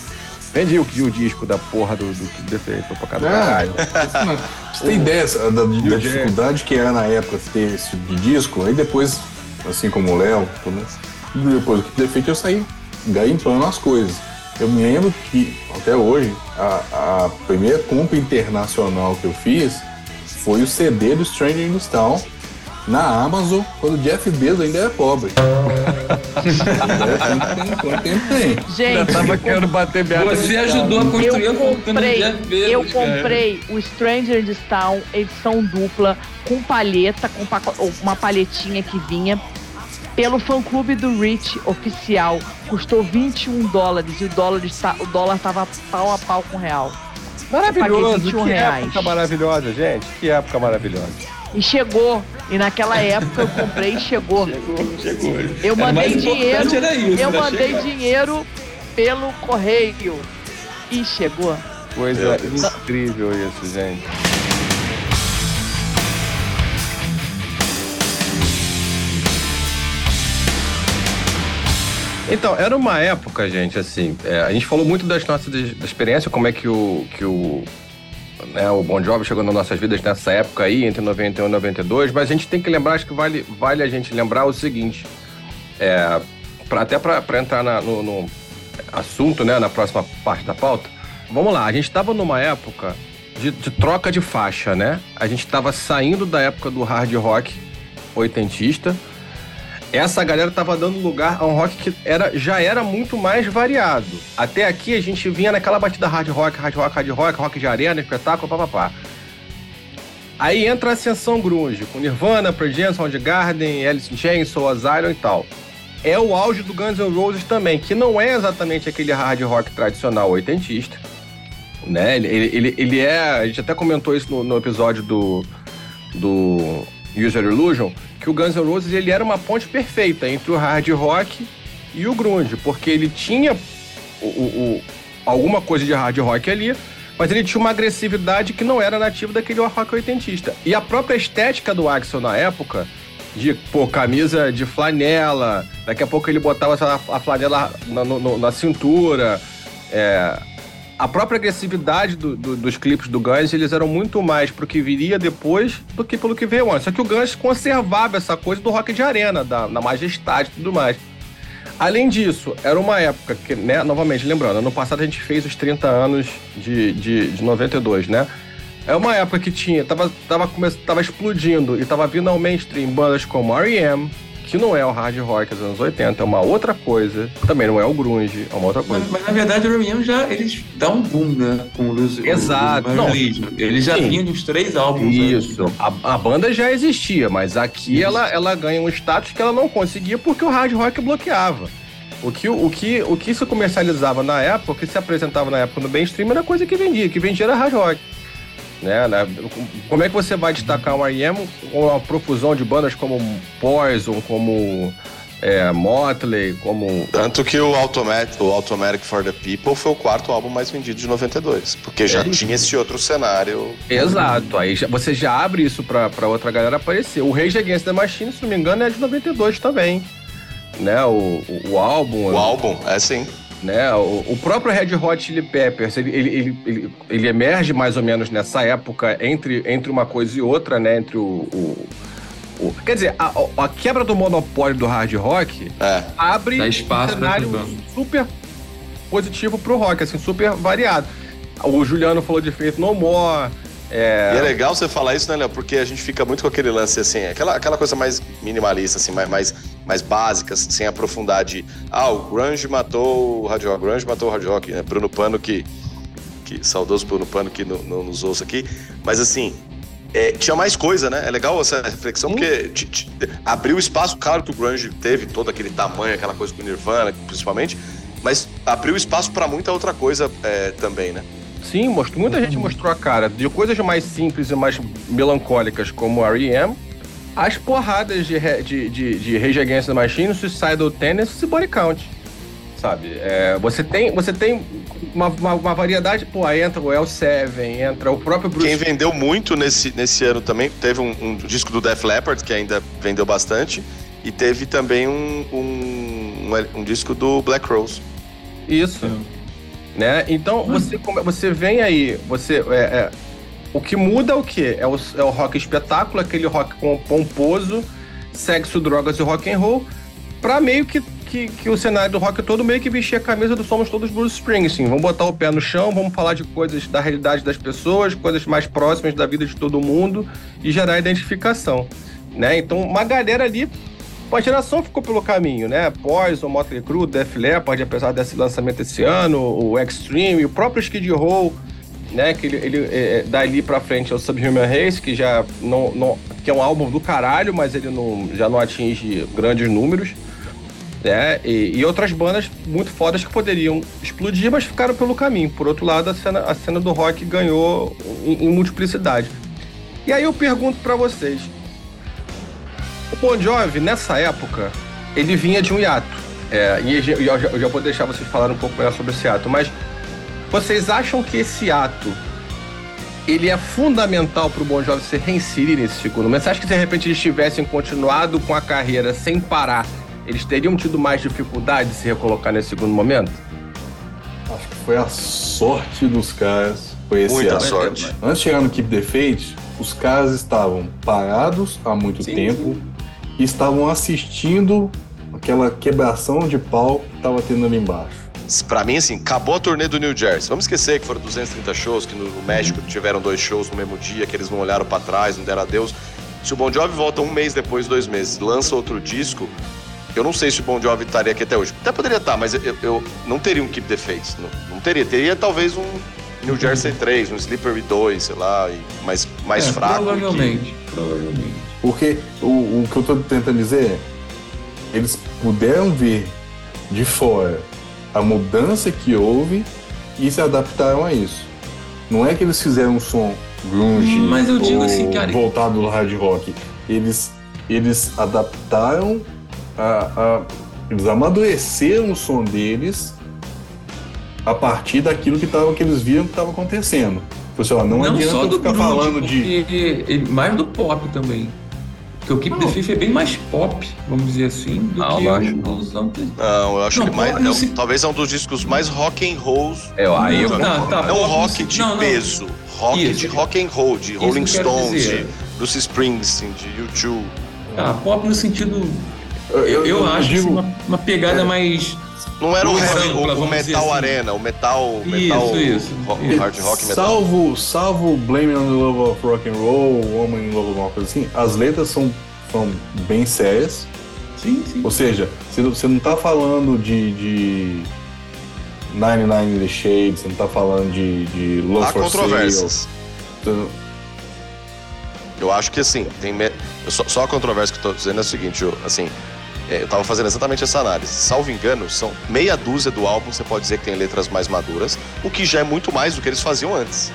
Vende o, o disco da porra do, do Faith pra cada caralho.
Não, *laughs* Você tem ideia da, da dificuldade que era na época ter esse tipo de disco? Aí depois, assim como o Léo, depois do que ter feito, eu saí garimpando as coisas. Eu me lembro que, até hoje, a, a primeira compra internacional que eu fiz foi o CD do Stranger in Town na Amazon, quando o Jeff Bezos ainda pobre. É, *laughs* tem?
Gente,
Tava querendo bater minha
Você ajudou a construir
eu
a
comprei,
Jeff Bezos,
eu
cara.
comprei o Stranger in Town edição dupla com palheta, com uma palhetinha que vinha pelo fã clube do Rich oficial. Custou 21 dólares e o dólar, está, o dólar tava pau a pau com o real.
Maravilhoso,
Paguei 21
que
reais.
época maravilhosa, gente. Que época maravilhosa
e chegou. E naquela época eu comprei e chegou.
chegou,
chegou.
Eu
mandei dinheiro.
Isso, né?
eu
mandei
dinheiro pelo correio. E chegou.
Coisa
é.
incrível isso, gente. Então, era uma época, gente, assim, é, a gente falou muito das nossas da experiência, como é que o, que o né, o Bon Jovi chegou nas nossas vidas nessa época aí, entre 91 e 92, mas a gente tem que lembrar, acho que vale, vale a gente lembrar o seguinte, é, pra, até para entrar na, no, no, assunto, né, na próxima parte da pauta, vamos lá, a gente estava numa época de, de, troca de faixa, né? A gente estava saindo da época do hard rock oitentista, essa galera tava dando lugar a um rock que era, já era muito mais variado. Até aqui a gente vinha naquela batida hard rock, hard rock, hard rock, rock de arena, espetáculo, papapá. Aí entra a ascensão grunge, com Nirvana, Pearl Soundgarden, Alice in Chains, Soul Asylum e tal. É o auge do Guns N' Roses também, que não é exatamente aquele hard rock tradicional oitentista. Né? Ele, ele, ele é. A gente até comentou isso no, no episódio do, do User Illusion, que o Guns N' Roses ele era uma ponte perfeita entre o hard rock e o grunge, porque ele tinha o, o, o, alguma coisa de hard rock ali, mas ele tinha uma agressividade que não era nativa daquele rock oitentista. E a própria estética do Axel na época, de pô, camisa de flanela, daqui a pouco ele botava a flanela na, no, na cintura, é, a própria agressividade do, do, dos clipes do Guns, eles eram muito mais pro que viria depois do que pelo que veio antes. Só que o Guns conservava essa coisa do rock de arena, da, da majestade e tudo mais. Além disso, era uma época que, né, novamente, lembrando, ano passado a gente fez os 30 anos de, de, de 92, né? É uma época que tinha, tava, tava, tava explodindo e tava vindo ao mainstream bandas como R.E.M., que não é o hard rock dos anos 80, é uma outra coisa. Também não é o grunge, é uma outra coisa.
Mas, mas na verdade o R.E.M. já eles dão um boom, né? Com o Lose,
Exato.
O,
não.
Eles já vinham dos três álbuns.
Isso. A, a, banda já existia, mas aqui ela, ela ganha um status que ela não conseguia porque o hard rock bloqueava. O que, o, que, o que se comercializava na época, o que se apresentava na época no mainstream era coisa que vendia. Que vendia era hard rock. Né, né? Como é que você vai destacar um R.E.M. com uma profusão de bandas como Poison, como é, Motley, como...
Tanto que o Automatic, o Automatic for the People foi o quarto álbum mais vendido de 92, porque já é tinha esse outro cenário.
Exato, aí você já abre isso pra, pra outra galera aparecer. O Rage Against the Machine, se não me engano, é de 92 também, né, o, o, o álbum...
O álbum, é sim.
Né? O, o, próprio Red Hot Chili Peppers, ele, ele, ele, ele, emerge mais ou menos nessa época entre, entre uma coisa e outra, né? Entre o. o, o quer dizer, a, a, quebra do monopólio do hard rock
é.
abre
Dá espaço
um cenário super positivo pro rock, assim, super variado. O Juliano falou de Faith No More.
É... E é legal você falar isso, né, Léo? Porque a gente fica muito com aquele lance, assim, aquela, aquela coisa mais minimalista, assim, mais, mais, mais básica, sem aprofundar de. Ah, o Grunge matou o Hard Rock, o Grunge matou o Hard Rock, né? Bruno Pano, que. que saudoso Bruno Pano, que não, não nos ouça aqui. Mas, assim, é, tinha mais coisa, né? É legal essa reflexão, porque te, te, abriu espaço, claro que o Grunge teve todo aquele tamanho, aquela coisa com o Nirvana, principalmente, mas abriu espaço para muita outra coisa é, também, né?
Sim, muita gente mostrou a cara de coisas mais simples e mais melancólicas como R.E.M., as porradas de, de, de, de Rage Against the Machine, Suicidal Tendencies e Body Count. Sabe? É, você tem, você tem uma, uma, uma, variedade. Pô, aí entra o L7, entra o próprio Bruce.
Quem vendeu muito nesse, nesse ano também, teve um, um disco do Def Leppard, que ainda vendeu bastante, e teve também um, um, um, um disco do Black Rose.
Isso. Né? Então, você, você vem aí, você. É, é, o que muda é o quê? É o, é o rock espetáculo, aquele rock pomposo, sexo, drogas e rock and roll, pra meio que, que, que, o cenário do rock todo meio que vestir a camisa do Somos Todos Bruce Springsteen. Vamos botar o pé no chão, vamos falar de coisas da realidade das pessoas, coisas mais próximas da vida de todo mundo e gerar identificação. Né? Então, uma galera ali uma geração ficou pelo caminho, né? Poison, Motley Crue, Def Leppard, apesar desse lançamento esse ano, o Extreme, o próprio Skid Row, né? Que ele, ele é, é dali pra frente é o Subhuman Race, que já não, não, que é um álbum do caralho, mas ele não, já não atinge grandes números. Né? E, e, outras bandas muito fodas que poderiam explodir, mas ficaram pelo caminho. Por outro lado, a cena, a cena do rock ganhou em, em multiplicidade. E aí eu pergunto para vocês, o Bon Jovi, nessa época, ele vinha de um hiato. É, e eu já, eu já vou deixar vocês falarem um pouco melhor sobre esse ato, mas vocês acham que esse ato ele é fundamental para o Bon Jovi se reinserir nesse segundo momento? Você acha que se de repente eles tivessem continuado com a carreira sem parar, eles teriam tido mais dificuldade de se recolocar nesse segundo momento?
Acho que foi a sorte dos caras. Foi esse
Muita
ano.
sorte.
Antes de chegar no Keep the Faith, os caras estavam parados há muito
Sim,
tempo e estavam assistindo aquela quebração de pau que tava tendo ali embaixo.
Pra mim, assim, acabou a turnê do New Jersey. Vamos esquecer que foram 230 shows, que no México tiveram dois shows no mesmo dia, que eles não olharam pra trás, não deram adeus. Se o Bon Jovi volta um mês depois, dois meses, lança outro disco, eu não sei se o Bon Jovi estaria aqui até hoje. Até poderia estar, mas eu, eu não teria um Keep the Faith. Não, não teria. Teria talvez um New Jersey 3, um Slippery 2, sei lá, e mais, mais
É,
fraco.
Provavelmente, provavelmente.
Porque o, o que eu tô tentando dizer é, eles puderam ver de fora a mudança que houve e se adaptaram a isso. Não é que eles fizeram um som grunge
Mas eu digo
ou
assim, cara-
voltado do hard rock. Eles, eles adaptaram a, a- Eles amadureceram o som deles a partir daquilo que, tava, que eles viram que estava acontecendo. Tipo assim, ó, não, adianta eu ficar
grunge,
falando de.
ele- mais do pop também. Porque o Keep the Faith é bem mais pop, vamos dizer assim, do
Ah,
que
eu acho
o- os outros.
Não, eu acho
Não,
que mais.
não
é um-
se-
Talvez é um dos discos mais rock and roll.
É, aí eu
Não, tá, tá,
não
pop
rock
não-
de
não, não.
peso. Rock
Isso.
de rock and roll, de Rolling Stones, de Bruce Springsteen, de U2.
Ah, pop no sentido.
Eu,
Eu, eu acho
digo-
assim, uma, uma pegada mais.
Não era o, o- o Metal
assim.
Arena, o Metal.
Isso,
metal
isso, isso.
Hard rock metal.
Salvo, salvo Blame on the Love of Rock and Roll, Woman in Love, alguma coisa assim, as letras são, são bem sérias.
Sim, sim.
Ou seja, você não, você não tá falando de, de 99 in the Shade, você não tá falando de, de Love
Há
for
controvérsias.
Sale.
Eu acho que assim, tem me- só, só a controvérsia que eu tô dizendo é o seguinte, eu, assim, é, eu tava fazendo exatamente essa análise. Salvo engano, são meia dúzia do álbum, você pode dizer que tem letras mais maduras, o que já é muito mais do que eles faziam antes.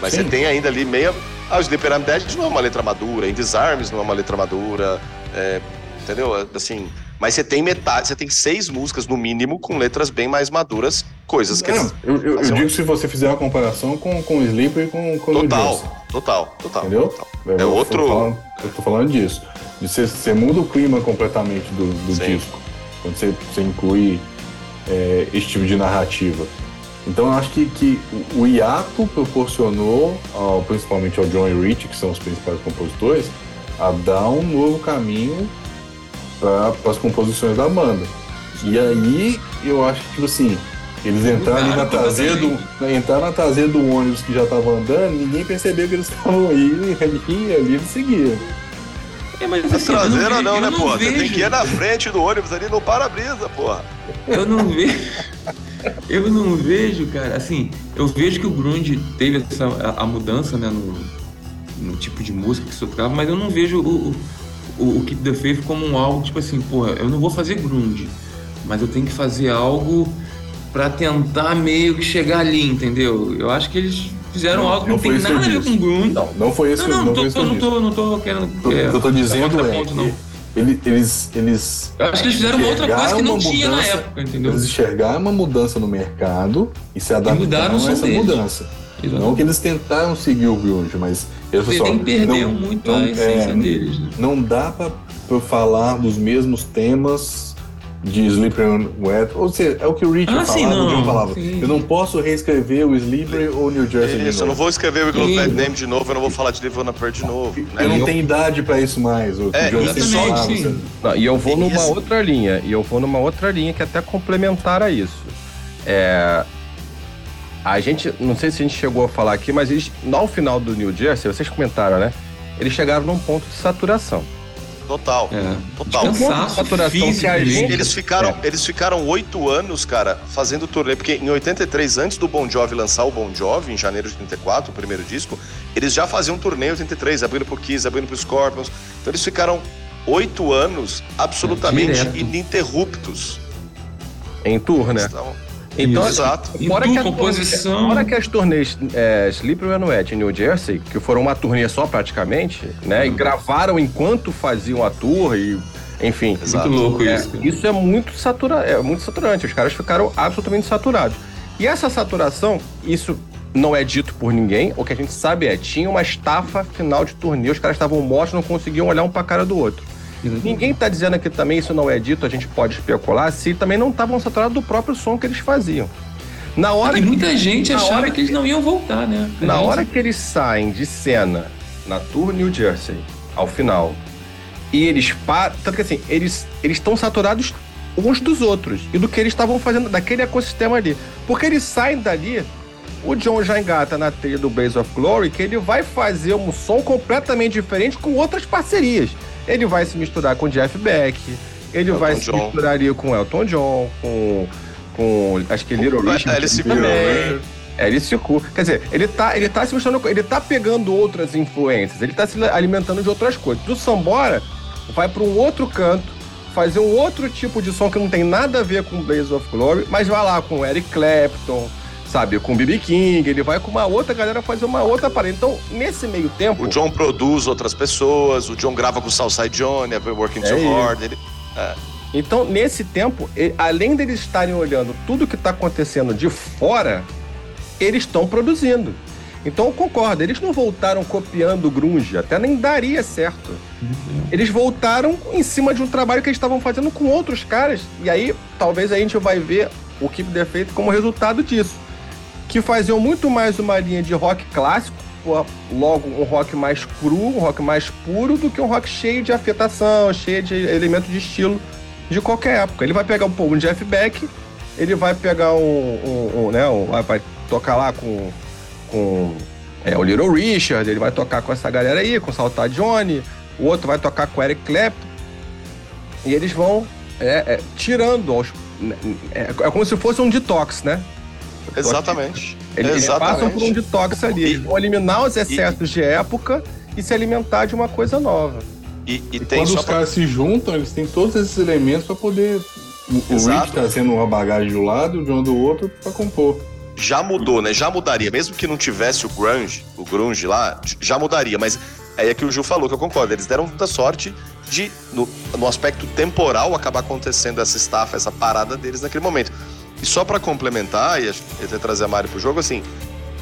Mas
Sim.
você tem ainda ali meia. Ah, o Sleeper I'm Dead não é uma letra madura, In Disarms não é uma letra madura, é, entendeu? Assim, mas você tem metade, você tem seis músicas no mínimo com letras bem mais maduras, coisas que
Não, eu, eu- eu digo se você fizer uma comparação com, com o Sleeper e com, com o
Total, total, total.
entendeu?
total. É
tô
outro-
falando- eu tô falando disso. Você, você muda o clima completamente do, do disco. Quando você, você inclui é, esse tipo de narrativa. Então eu acho que, que o- hiato proporcionou, ao- principalmente ao John e Rich, que são os principais compositores, a dar um novo caminho para as composições da banda. E aí eu acho que, tipo assim, eles entraram na traseira do, entraram na traseira do ônibus que já estava andando, ninguém percebeu que eles *laughs* estavam aí, ali, ali eles seguiram.
É, mas assim,
traseira não,
eu
né, pô? Você tem que ir na frente do ônibus ali no para-brisa, porra.
Eu não vejo. Eu não vejo, cara. Assim, eu vejo que o grunge teve essa a, a mudança, né, no, no tipo de música que se tocava, mas eu não vejo o, o, o Keep the Faith como um algo tipo assim, porra, eu não vou fazer grunge, mas eu tenho que fazer algo pra tentar meio que chegar ali, entendeu? Eu acho que eles fizeram
Não,
algo que
não
não, tem
que
nada a ver com grunge.
Não, não foi isso
Não,
que
não,
não
não, tô,
que eu
não, tô, não tô querendo.
O que eu tô dizendo é,
não.
ele- eles, eles
Eu acho que eles fizeram uma outra coisa que não tinha na época, entendeu?
Eles enxergaram uma mudança no mercado e se adaptaram
o
a essa
deles.
mudança.
Exatamente.
Não que eles tentaram seguir o grunge, mas eles
nem perdeu
não,
muito
não,
a essência
é,
deles, né?
Não dá pra falar dos mesmos temas de Sleeper on Wet. Ou seja, é o que o Richard
Ah,
falava,
sim,
o
não,
John falava.
sim.
Eu não posso reescrever o Sleeper ou New Jersey de
Isso, eu não
novo.
vou escrever o Eagle
Sim.
Bad Name de novo, eu não vou falar de Live on a Prayer de novo. né?
Eu não tenho idade pra isso mais. O
É,
John falava.
Não, e eu vou numa
isso.
outra linha, e eu vou numa outra linha que é até complementar a isso. É, a gente, não sei se a gente chegou a falar aqui, mas eles, no final do New Jersey, vocês comentaram, né? Eles chegaram num ponto de saturação.
Total,
É.
total.
Cansaço físico,
gente-
Eles ficaram,
É.
eles ficaram oito anos, cara, fazendo turnê, porque em 83, antes do Bon Jovi lançar o Bon Jovi, em janeiro de 84, o primeiro disco, eles já faziam turnê em 83, abrindo pro Kiss, abrindo pro Scorpions. Então eles ficaram oito anos absolutamente
Direto.
ininterruptos.
Em tour, né?
Estavam-
Então,
Isso.
Exato.
Fora que, a
composição.
turnê, fora que as turnês é, and Wet em New Jersey, que foram uma turnê só praticamente, né? E gravaram enquanto faziam a tour e, enfim.
Exato.
Muito louco
É,
isso. cara.
isso é muito, satura, é muito saturante. Os caras ficaram absolutamente saturados. E essa saturação, isso não é dito por ninguém. O que a gente sabe é, tinha uma estafa final de turnê, os caras estavam mortos, não conseguiam olhar um pra cara do outro. Ninguém tá dizendo aqui também, isso não é dito, a gente pode especular, se também não estavam saturados do próprio som que eles faziam. Na hora
E
que-
muita gente achava
hora
que eles não iam voltar, né? A
Na
gente-
hora que eles saem de cena na Tour New Jersey, ao final, e eles param. Tanto que assim, eles eles estão saturados uns dos outros e do que eles estavam fazendo daquele ecossistema ali. Porque eles saem dali, o John já engata na trilha do Blaze of Glory que ele vai fazer um som completamente diferente com outras parcerias. Ele vai se misturar com Jeff Beck, ele
Elton
vai se
John.
misturar ali com Elton John, com. com acho que Little Richard também. É, ele se cu. Quer dizer, ele tá, ele tá se mostrando. Ele tá pegando outras influências, ele tá se alimentando de outras coisas. Do Sambora, vai para um outro canto, fazer um outro tipo de som que não tem nada a ver com Blaze of Glory, mas vai lá com Eric Clapton, sabe, com B.B. King, ele vai com uma outra galera fazer uma outra parada. Então, nesse meio tempo.
O John produz outras pessoas, o John grava com o Southside Johnny, I've been working
É
too hard. Ele,
Então, nesse tempo, e- além deles estarem olhando tudo que está acontecendo de fora, eles estão produzindo. Então, eu concordo, eles não voltaram copiando o grunge, até nem daria certo. Eles voltaram em cima de um trabalho que eles estavam fazendo com outros caras, e aí talvez a gente vai ver o Keep the Faith como resultado disso. Que faziam muito mais uma linha de rock clássico, logo um rock mais cru, um rock mais puro, do que um rock cheio de afetação, cheio de elementos de estilo de qualquer época. Ele vai pegar um, um Jeff Beck, ele vai pegar um, um- um, né, um- vai- tocar lá com, com é, o Little Richard, ele vai tocar com essa galera aí, com o Saltar Johnny, o outro vai tocar com o Eric Clapton, e eles vão é, é, tirando aos, é, é como se fosse um detox, né?
Exatamente.
Eles, eles
exatamente.
passam por um detox ali, eles vão eliminar os excessos de época e se alimentar de uma coisa nova.
E, e
E
tem
quando os
pra...
caras se juntam, eles têm todos esses elementos pra poder. O,
Exato.
Rick trazendo uma bagagem de um lado e o John do outro pra compor.
já mudou, né? Já mudaria. Mesmo que não tivesse o grunge, o grunge lá, já mudaria. Mas aí é que o Gil falou, que eu concordo. Eles deram muita sorte de, no, no aspecto temporal, acabar acontecendo essa estafa, essa parada deles naquele momento. E só pra complementar, e até trazer a Mari pro jogo, assim,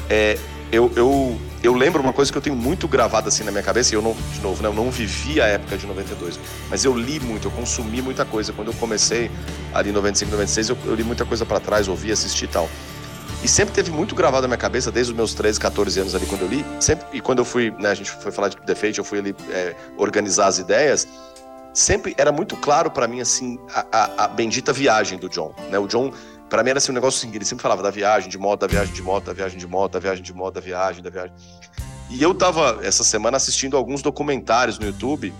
é, eu, eu, eu lembro uma coisa que eu tenho muito gravada assim na minha cabeça, e eu não, de novo, né, eu não vivi a época de 92, mas eu li muito, eu consumi muita coisa. Quando eu comecei ali em 95, 96, eu, eu li muita coisa pra trás, ouvi, assisti e tal. E sempre teve muito gravado na minha cabeça, desde os meus 13, 14 anos ali, quando eu li. Sempre, e quando eu fui, né, a gente foi falar de Fate, eu fui ali é, organizar as ideias. Sempre era muito claro pra mim, assim, a, a- a bendita viagem do John. Né? O John, pra mim, era assim, um negócio assim, ele sempre falava da viagem de moto, da viagem de moto, da viagem de moto, da viagem de moto, da viagem, da viagem. E eu tava, essa semana, assistindo alguns documentários no YouTube,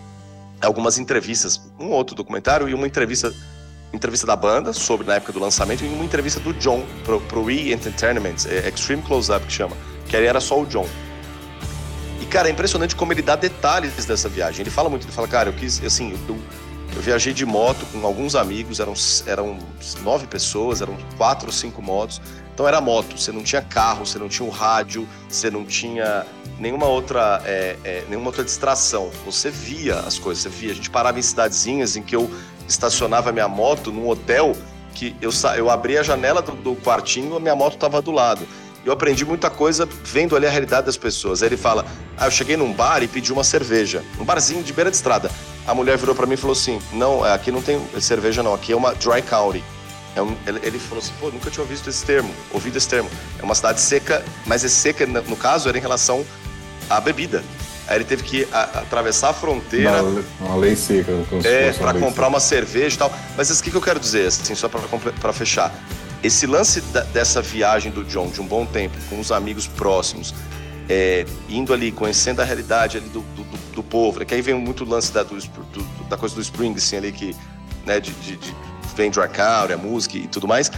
algumas entrevistas, um outro documentário e uma entrevista entrevista da banda sobre na época do lançamento e uma entrevista do John pro, pro E! Entertainment, é Extreme Close-Up que chama, que aí era só o John. E, cara, é impressionante como ele dá detalhes dessa viagem. Ele fala muito, ele fala, cara, eu quis, assim, eu, eu viajei de moto com alguns amigos, eram, eram nove pessoas, eram quatro ou cinco motos. Então era moto, você não tinha carro, você não tinha um rádio, você não tinha nenhuma outra, é, é, nenhuma outra distração. Você via as coisas, você via. A gente parava em cidadezinhas em que eu estacionava minha moto num hotel que eu, eu abria a janela do, do quartinho a minha moto estava do lado. Eu aprendi muita coisa vendo ali a realidade das pessoas. Aí ele fala: Ah, eu cheguei num bar e pedi uma cerveja. Um barzinho de beira de estrada. A mulher virou para mim e falou assim: Não, aqui não tem cerveja, não. Aqui é uma dry county. É um- ele, falou assim: Pô, nunca tinha visto esse termo, ouvido esse termo. É uma cidade seca, mas é seca, no caso, era em relação à bebida. Aí ele teve que a- atravessar a fronteira.
Uma, uma lei seca.
É,
lei
comprar
seca.
uma cerveja e tal. Mas o que, que eu quero dizer, assim, só pra fechar? Esse lance da- dessa viagem do John, de um bom tempo, com os amigos próximos, é, indo ali, conhecendo a realidade ali do, do, do- povo, né? que aí vem muito o lance da, do, da coisa do Spring, assim, ali, que, né, de, de, de vem música e tudo mais.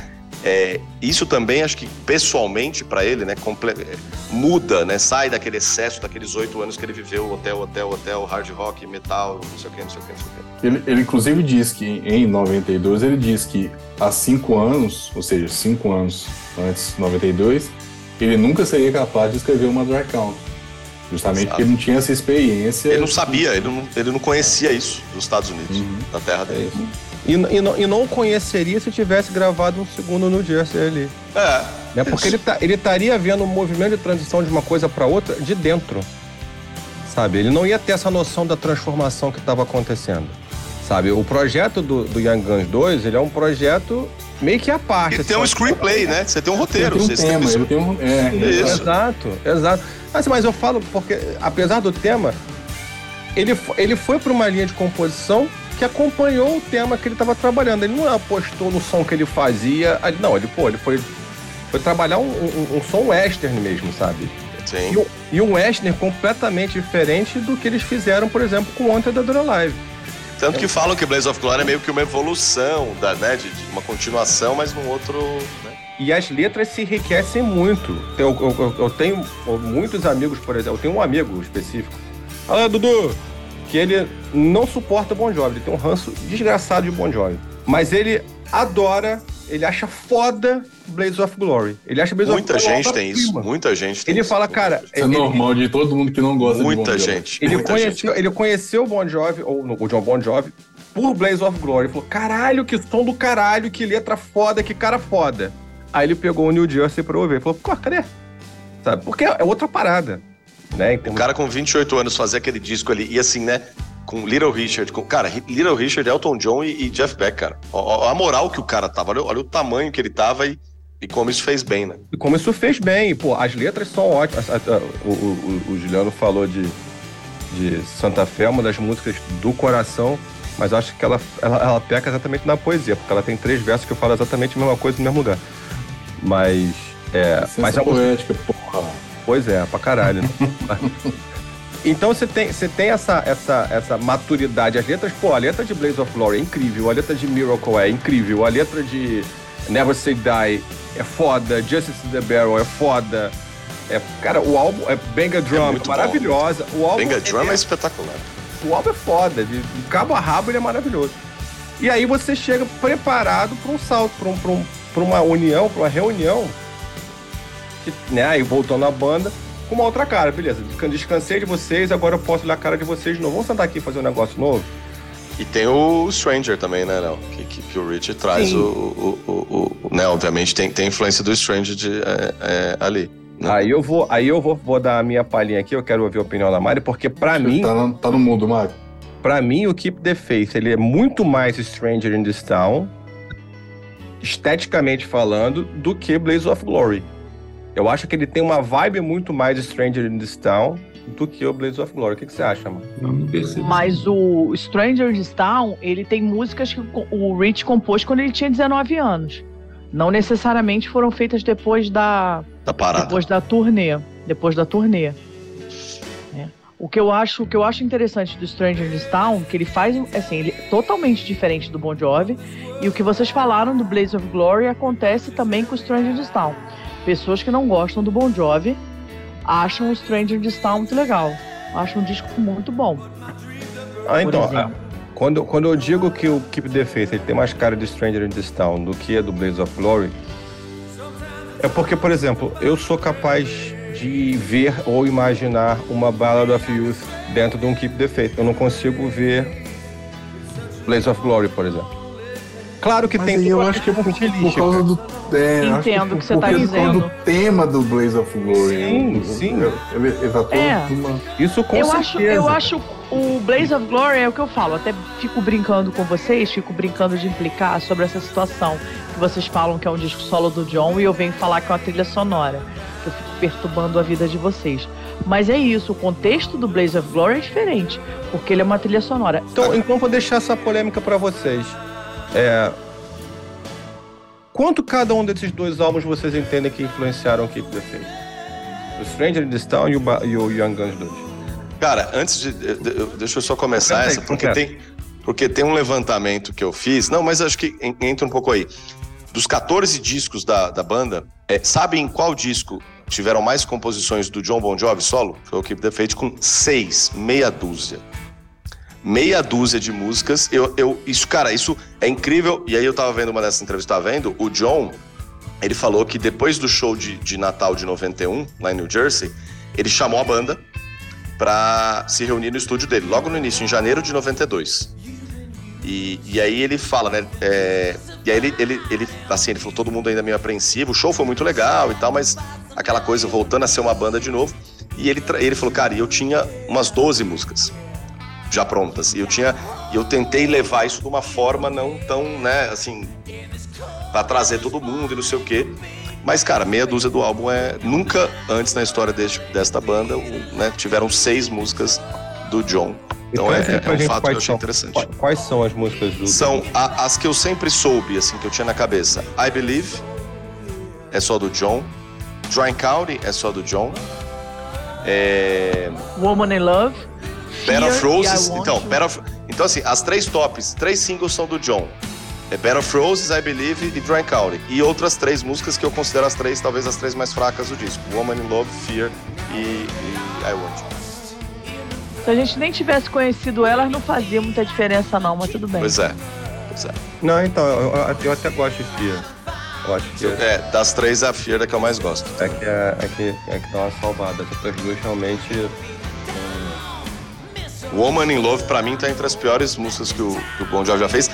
É, isso também, acho que pessoalmente, pra ele, né, é, muda, né, sai daquele excesso, daqueles oito anos que ele viveu, hotel, hotel, hotel, hard rock, metal, não sei o que, não sei o que, não sei o que.
Ele, ele, inclusive diz que em 92 ele diz que há cinco anos, ou seja, cinco anos antes de 92, ele nunca seria capaz de escrever uma dry count. Justamente
Exato.
porque ele não tinha essa experiência.
Ele não sabia, ele não, ele não conhecia isso dos Estados Unidos,
Uhum.
da terra dele.
E, e, não, e não conheceria se tivesse gravado um segundo no Jersey ali.
É,
Né? Porque ele tá- ele estaria vendo um movimento de transição de uma coisa para outra de dentro. Sabe? Ele não ia ter essa noção da transformação que estava acontecendo. Sabe? O projeto do, do Young Guns 2, ele é um projeto meio que à parte.
Ele tem um screenplay, né? Você tem um roteiro.
Ele tem um
vocês têm
tema, ele tem um. É,
Isso.
Exato, exato. Mas, mas eu falo porque, apesar do tema, ele, ele foi para uma linha de composição que acompanhou o tema que ele estava trabalhando. Ele não apostou no som que ele fazia. Não, ele, pô, ele foi, foi trabalhar um, um- um som western mesmo, sabe? E,
Sim.
um- e um western completamente diferente do que eles fizeram, por exemplo, com o Ante da Dura Live.
Tanto que falam que Blaze of Glory é meio que uma evolução, da, né? De, de uma continuação, mas num outro. Né?
E as letras se enriquecem muito. Eu, eu- eu- eu tenho muitos amigos, por exemplo, eu tenho um amigo específico. Fala, Dudu! Que ele não suporta Bon Jovi, ele tem um ranço desgraçado de Bon Jovi. Mas ele adora, ele acha foda Blaze of Glory. Ele acha Blaze
Muita
of Glory
gente tem isso. Muita gente tem
Ele
isso.
fala, cara,
Isso é
ele,
normal de todo mundo que não gosta de
Muita
Bon Jovi.
gente.
ele
muita
conheceu,
gente.
ele conheceu o Bon Jovi, ou o John Bon Jovi, por Blaze of Glory. Ele falou, caralho, que som do caralho, que letra foda, que cara foda. Aí ele pegou o New Jersey pra ouvir. Ele falou, pô, cadê? Sabe? Porque é outra parada. Né? em
O cara com 28 anos fazer aquele disco ali, e assim, né? Com Little Richard. Com, cara, Little Richard, Elton John e, e Jeff Beck, cara. Ó, ó, a moral que o cara tava, olha, olha o tamanho que ele tava e, e como isso fez bem, né?
E como isso fez bem, pô, as letras são ótimas. O, o- o- o Juliano falou de, de Santa Fé, uma das músicas do coração, mas eu acho que ela, ela, ela peca exatamente na poesia, porque ela tem três versos que falam exatamente a mesma coisa no mesmo lugar. Mas. É, mas a música-
poética, porra.
Pois é, pra caralho. né? *laughs* então você tem, você tem essa, essa, essa maturidade. As letras, pô, a letra de Blaze of Glory é incrível, a letra de Miracle é incrível, a letra de Never Say Die é foda, Justice in the Barrel é foda. É, cara, o álbum é Banga Drum, é
muito bom.
maravilhosa. O álbum
Benga Drum é
é,
espetacular.
o álbum é foda, de, de cabo a rabo ele é maravilhoso. E aí você chega preparado para um salto, para um, pra um, pra uma união, para uma reunião, né, aí voltando à banda, com uma outra cara, beleza. Descansei de vocês, agora eu posso olhar a cara de vocês de novo. Vamos sentar aqui e fazer um negócio novo?
E tem o Stranger também, né, Léo? Que, que, que o Richard traz o, o, o, o- Né, obviamente tem, tem influência do Stranger de, é, é, ali. né?
Aí eu vou, aí eu vou, vou dar a minha palhinha aqui, eu quero ouvir a opinião da Mari, porque pra mim,
Tá, no- tá no mundo, Mário.
Pra mim, o Keep the Faith, ele é muito mais Stranger in This Town, esteticamente falando, do que Blaze of Glory. Eu acho que ele tem uma vibe muito mais Stranger in This Town do que o Blaze of Glory. O que, que você acha, mano?
Mas o Stranger Town, ele tem músicas que o Rich compôs quando ele tinha 19 anos. Não necessariamente foram feitas depois da,
Tá parado.
depois da turnê, depois da turnê. né? O que eu acho, o que eu acho interessante do Stranger Town, que ele faz, assim, ele é totalmente diferente do Bon Jovi, e o que vocês falaram do Blaze of Glory acontece também com o Stranger Town. Pessoas que não gostam do Bon Jovi acham o Stranger Town muito legal, acham um disco muito bom.
Ah, então,
exemplo.
ah, quando, quando eu digo que o Keep the Faith ele tem mais cara de Stranger in This Town do que do Blaze of Glory, é porque, por exemplo, eu sou capaz de ver ou imaginar uma Ballad of Youth dentro de um Keep the Faith. Eu não consigo ver Blaze of Glory, por exemplo. Claro que
Mas
tem
aí eu acho que é por, por causa do. É,
Entendo o que você tá dizendo.
do tema do Blaze of Glory.
Sim,
Eu-
sim.
tá todo
É.
uma-
Isso com
eu
certeza.
acho, eu acho o Blaze of Glory é o que eu falo. Até fico brincando com vocês, fico brincando de implicar sobre essa situação que vocês falam que é um disco solo do John e eu venho falar que é uma trilha sonora. Que eu fico perturbando a vida de vocês. Mas é isso, o contexto do Blaze of Glory é diferente, porque ele é uma trilha sonora.
Então, então vou deixar essa polêmica pra vocês. É, Quanto cada um desses dois álbuns vocês entendem que influenciaram o Keep the Faith? O Stranger in This Town e o, Ba- e o Young Guns 2.
Cara, antes de. de- de- Deixa eu só começar
aí,
essa, porque tem, porque tem um levantamento que eu fiz. Não, mas acho que en- entra um pouco aí. Dos 14 discos da, da banda, é, sabem em qual disco tiveram mais composições do John Bon Jovi solo? Foi o Keep the Faith com seis, meia dúzia. Meia dúzia de músicas. Eu, eu, isso, cara, isso é incrível. E aí eu tava vendo uma dessas entrevistas, tava vendo, o John, ele falou que depois do show de, de Natal de 91, lá em New Jersey, ele chamou a banda pra se reunir no estúdio dele, logo no início, em janeiro de 92. E, e aí ele fala, né? é, e aí ele, ele, ele, assim, ele falou, todo mundo ainda meio apreensivo, o show foi muito legal e tal, mas aquela coisa voltando a ser uma banda de novo. E ele, ele falou, cara, eu tinha umas 12 músicas já prontas. E eu tinha E eu tentei levar isso de uma forma não tão, né, assim, para trazer todo mundo e não sei o quê. Mas, cara, meia dúzia do álbum é. Nunca antes na história deste, desta banda né, tiveram seis músicas do John. Então, é, é, um fato que eu achei
são,
interessante.
Quais são as músicas do
São a, as que eu sempre soube, assim, que eu tinha na cabeça. I Believe é só do John. Dry County é só do John. É...
Woman in Love.
Bed of Roses. Então,
You.
Bed of- então, assim, as três tops, três singles são do John. É Bed of Roses, I Believe e Dry County. E outras três músicas que eu considero as três, talvez as três mais fracas do disco. Woman in Love, Fear e, e I Want You.
Se a gente nem tivesse conhecido elas, não fazia muita diferença não, mas tudo bem.
Pois é. Pois é.
Não, então, eu, eu- eu até gosto de Fear. Eu acho que é,
das três, a Fear é a que eu mais gosto.
é que, é, é que, é que dá uma salvada. As outras duas realmente.
Woman in Love, pra mim, tá entre as piores músicas que o, que o Bon Jovi já fez,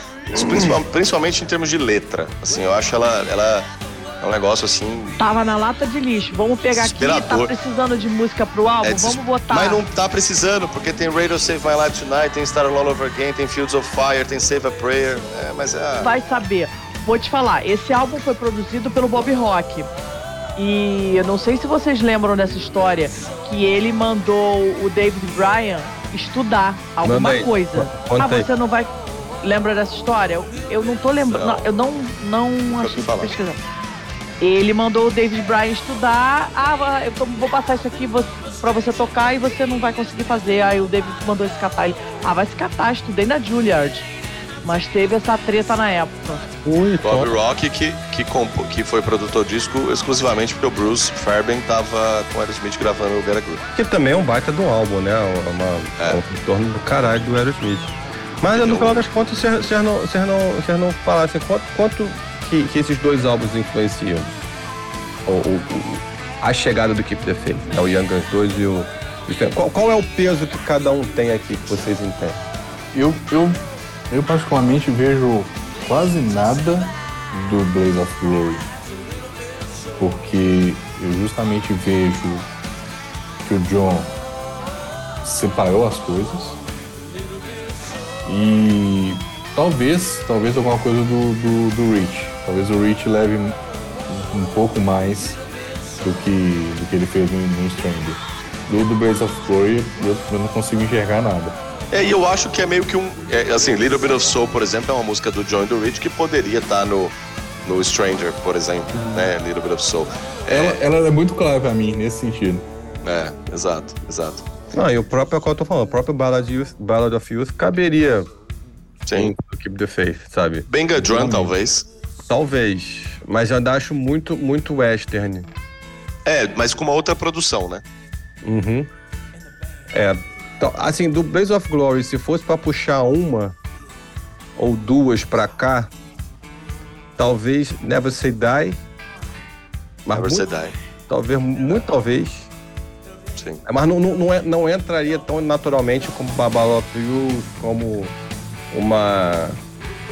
principal- principalmente em termos de letra. Assim, eu acho ela, ela é um negócio assim.
Tava na lata de lixo. Vamos pegar aqui, tá precisando de música pro álbum?
é des-
Vamos botar.
Mas não tá precisando, porque tem Radio Save My Life Tonight, tem Start All Over Again, tem Fields of Fire, tem Save a Prayer. É, mas é.
Vai saber. Vou te falar, esse álbum foi produzido pelo Bob Rock. E eu não sei se vocês lembram dessa história, que ele mandou o David Bryan estudar alguma coisa. Ah, você não vai. Lembra dessa história? Eu, eu não tô lembrando. Eu não, não achei pesquisar. Ele mandou o David Bryan estudar. Ah, eu tô- vou passar isso aqui pra você tocar e você não vai conseguir fazer. Aí o David mandou se catar. Ele, ah, vai se catar, estudei na Juilliard. Mas teve essa treta na época.
Ui,
Bob Rock, que, que, compo- que foi produtor disco exclusivamente porque o Bruce Fairbairn tava com o Aerosmith gravando o Vera Cruz.
Que também é um baita do álbum, né? Uma,
É.
um retorno do caralho do Aerosmith. Mas no final das contas, vocês vocês não, vocês não, vocês não falassem quanto, quanto que, que esses dois álbuns influenciam o, o- o- a chegada do Keep the Faith, né? o Young Guns 2 e o... Qual, qual é o peso que cada um tem aqui que vocês entendem?
Eu, eu, eu particularmente vejo quase nada do Blaze of Glory. Porque eu justamente vejo que o John separou as coisas. E talvez, talvez alguma coisa do, do, do Rich. Talvez o Rich leve um, pouco mais do que, do que ele fez no, no Stranger. Do, do Blaze of Glory eu, eu não consigo enxergar nada.
É, e eu acho que é meio que um. é, assim, Little Bit of Soul, por exemplo, é uma música do John do Rich que poderia estar no, no Stranger, por exemplo, né? Little Bit of Soul.
Ela, ela é muito clara pra mim nesse sentido.
É, exato, exato.
Não, e o próprio, é o que eu tô falando, o próprio Ballad, Youth, Ballad of Youth caberia
Sim.
em Keep the Faith, sabe?
Benga Drum, talvez.
Talvez, mas eu ainda acho muito, muito western.
É, mas com uma outra produção, né?
Uhum. É. Então, assim, do Blaze of Glory, se fosse pra puxar uma ou duas pra cá, talvez Never Say Die. Mas
Never
muito,
Say Die.
talvez, muito talvez.
Sim.
Mas não, não, não, é- não entraria tão naturalmente como Babal of You, como uma.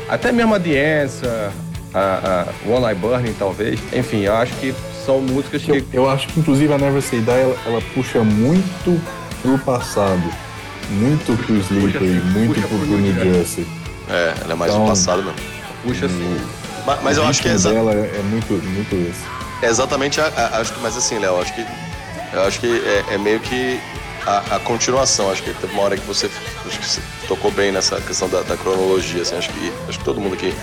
Até mesmo a The Answer, a, a One Eye Burning, talvez. Enfim, eu acho que são músicas que.
Eu, eu acho que, inclusive, a Never Say Die, ela, ela puxa muito pro passado. Muito pro Sleeper, muito
puxa
pro, New Jersey.
É, ela é mais
Então-
do passado mesmo.
Puxa assim.
Mas, mas eu acho que é, exa
dela é, é muito, muito esse.
é exatamente. A, a- acho que, mas assim, Léo, acho que. Eu acho que é, é meio que a, a continuação. Acho que teve uma hora que você. Acho que você tocou bem nessa questão da, da cronologia. Assim, acho, que, acho que todo mundo aqui.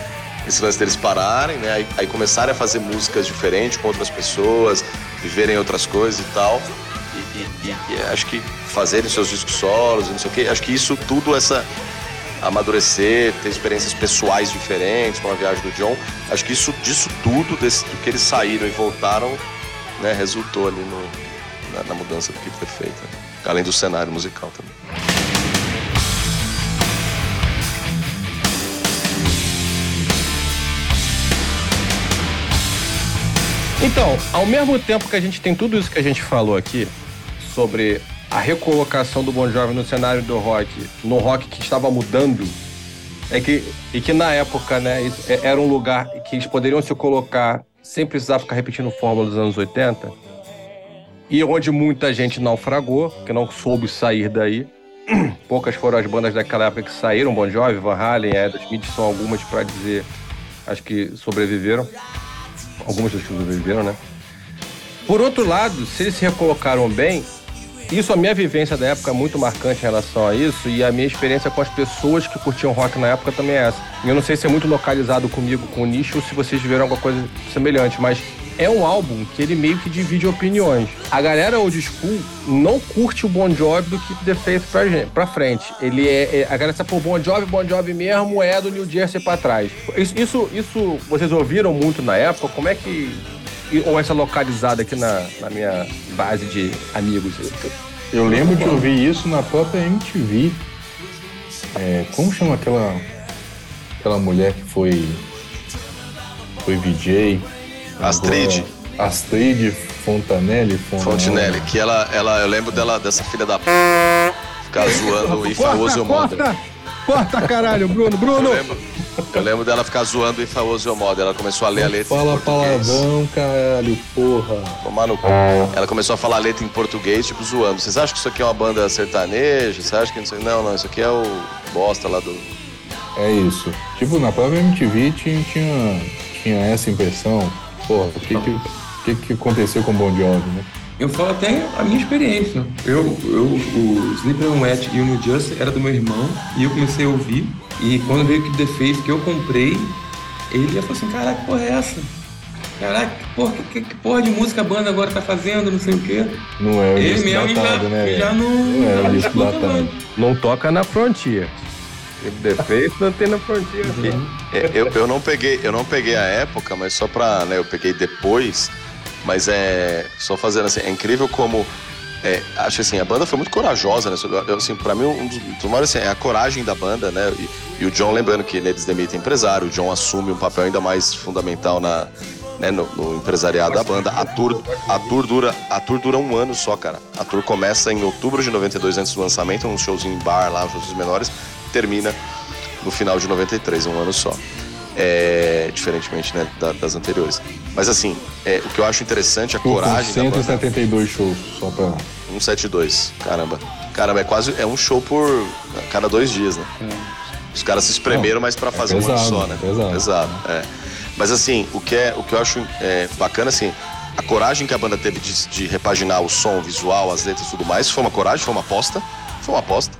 Esse lance deles pararem, né? Aí, aí começarem a fazer músicas diferentes com outras pessoas, viverem outras coisas e tal. E, e- e- acho que fazerem seus discos solos não sei o quê. Acho que isso tudo, essa amadurecer, ter experiências pessoais diferentes com a viagem do John. Acho que isso disso tudo, desse, do que eles saíram e voltaram, né, resultou ali no, na, na mudança do que foi feita. Além do cenário musical também.
Então, ao mesmo tempo que a gente tem tudo isso que a gente falou aqui sobre a recolocação do Bon Jovi no cenário do rock, no rock que estava mudando, é que e que na época, né, é- era um lugar que eles poderiam se colocar sem precisar ficar repetindo fórmula dos anos 80, e onde muita gente naufragou, que não soube sair daí. *clears throat* poucas foram as bandas daquela época que saíram, Bon Jovi, Van Halen, Aerosmith, são algumas para dizer, acho que sobreviveram. Algumas das que sobreviveram, né? Por outro lado, se eles se recolocaram bem, isso, a minha vivência da época é muito marcante em relação a isso e a minha experiência com as pessoas que curtiam rock na época também é essa. Eu não sei se é muito localizado comigo, com o nicho, ou se vocês viram alguma coisa semelhante, mas é um álbum que ele meio que divide opiniões. A galera old school não curte o Bon Jovi do Keep the Faith pra, gente, pra frente. Ele é, é a galera sabe, pô, Bon Jovi, Bon Jovi mesmo é do New Jersey pra trás. Isso, isso, isso vocês ouviram muito na época? Como é que ou essa localizada aqui na, na minha base de amigos?
Eu lembro de ouvir isso na própria MTV. É, como chama aquela aquela mulher que foi foi VJ?
Astrid.
Astrid Fontanelli,
Fontanelli. que ela, ela, eu lembro dela dessa filha da p... ficar zoando *laughs* e famoso
Corta, corta, caralho, Bruno, Bruno.
Eu lembro, eu lembro dela ficar zoando em famoso modo. Ela começou a ler a letra
Fala palavrão, caralho, porra.
Tomar no cu. Ela começou a falar a letra em português, tipo, zoando. Vocês acham que isso aqui é uma banda sertaneja? Você acha que não sei? Não, não, isso aqui é o bosta lá do.
É isso. Tipo, na própria MTV tinha, tinha, tinha essa impressão. Porra, o que, que, que, que aconteceu com o Bon Jovi, né?
Eu falo até a minha experiência. Eu, eu o Sleeper on Wet e o New Just era do meu irmão e eu comecei a ouvir. E quando veio o The Faith que eu comprei, ele ia falar assim, caraca, que porra é essa? Caraca, que porra, que, que porra de música a banda agora tá fazendo, não sei o quê.
Não é o
Ele
disco
mesmo
datado,
já,
né?
já não,
Não é o
não não.
Não toca na Frontier. Defeito não tem na.
É, Eu, eu não peguei, eu não peguei a época, mas só pra, né, eu peguei depois, mas é só fazendo assim, é incrível como é, acho assim, a banda foi muito corajosa, né? Eu, Assim, pra mim, um dos, dos maiores assim, é a coragem da banda, né? E, e o John, lembrando que eles demitem empresário, o John assume um papel ainda mais fundamental na, né, no, no empresariado da banda. A tour, a, tour dura, a tour dura um ano só, cara. A tour começa em outubro de 92, antes do lançamento, um showzinho em bar lá, shows menores, termina no final de 93, um ano só. É, diferentemente né, da- das anteriores. Mas assim, é, o que eu acho interessante, a
com
coragem da banda.
172 shows, só pra.
172. Caramba. Caramba, é quase é um show por a cada dois dias, né? Os caras se espremeram, mas pra fazer um ano
pesado,
só, né?
pesado.
Pesado, é. Mas assim, o que, é, o que eu acho é, bacana, assim, a coragem que a banda teve de, de repaginar o som, o visual, as letras e tudo mais, foi uma coragem, foi uma aposta. Foi uma aposta.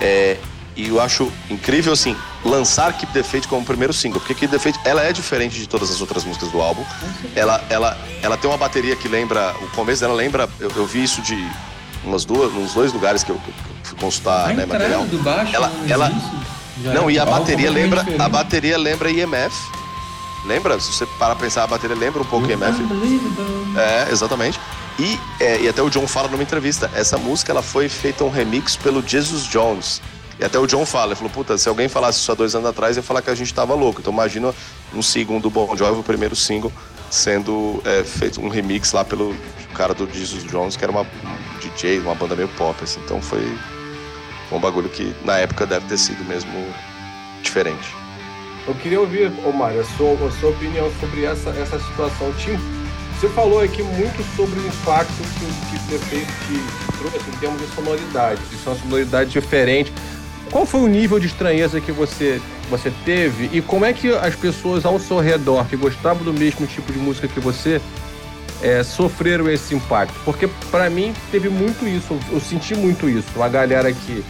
É, e eu acho incrível, assim, lançar Keep the Faith como primeiro single, porque Keep the Faith, ela é diferente de todas as outras músicas do álbum. Ela, ela, ela tem uma bateria que lembra, o começo dela lembra, eu, eu vi isso de umas duas, uns dois lugares que eu, fui consultar,
A
né, material.
do baixo
Ela-
não
ela-
existe. Já
Não,
é
e a bateria lembra, a
diferente.
bateria lembra IMF. Lembra? Se você parar pra pensar, a bateria lembra um pouco IMF. É, exatamente. E, é, e até o John fala numa entrevista, essa música ela foi feita um remix pelo Jesus Jones. E até o John fala, ele falou, puta, se alguém falasse isso há dois anos atrás, ia falar que a gente tava louco. Então imagina um segundo Bon Jovi, o primeiro single, sendo é, feito um remix lá pelo cara do Jesus Jones, que era uma um DJ, uma banda meio pop, assim. Então foi, um bagulho que na época deve ter sido mesmo diferente.
Eu queria ouvir, Mário, a sua, a sua opinião sobre essa, essa situação. Tim, você falou aqui muito sobre o impacto que o te trouxe em termos de sonoridade. Uma sonoridade diferente. Qual foi o nível de estranheza que você, você teve e como é que as pessoas ao seu redor que gostavam do mesmo tipo de música que você é, sofreram esse impacto? Porque pra mim teve muito isso, eu senti muito isso. Uma galera que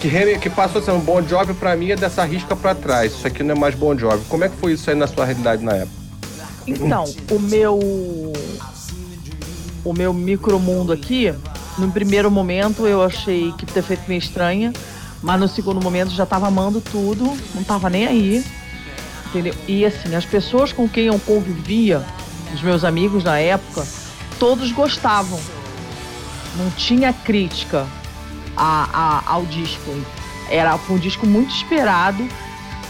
que, que passou a ser um Bon Jovi pra mim é dessa risca pra trás. Isso aqui não é mais Bon Jovi. Como é que foi isso aí na sua realidade na época?
Então, o meu. O meu micromundo aqui, no primeiro momento eu achei que ter feito meio estranha, mas no segundo momento já tava amando tudo, não tava nem aí. Entendeu? E assim, as pessoas com quem eu convivia, os meus amigos na época, todos gostavam. Não tinha crítica a, a- ao disco. Era um disco muito esperado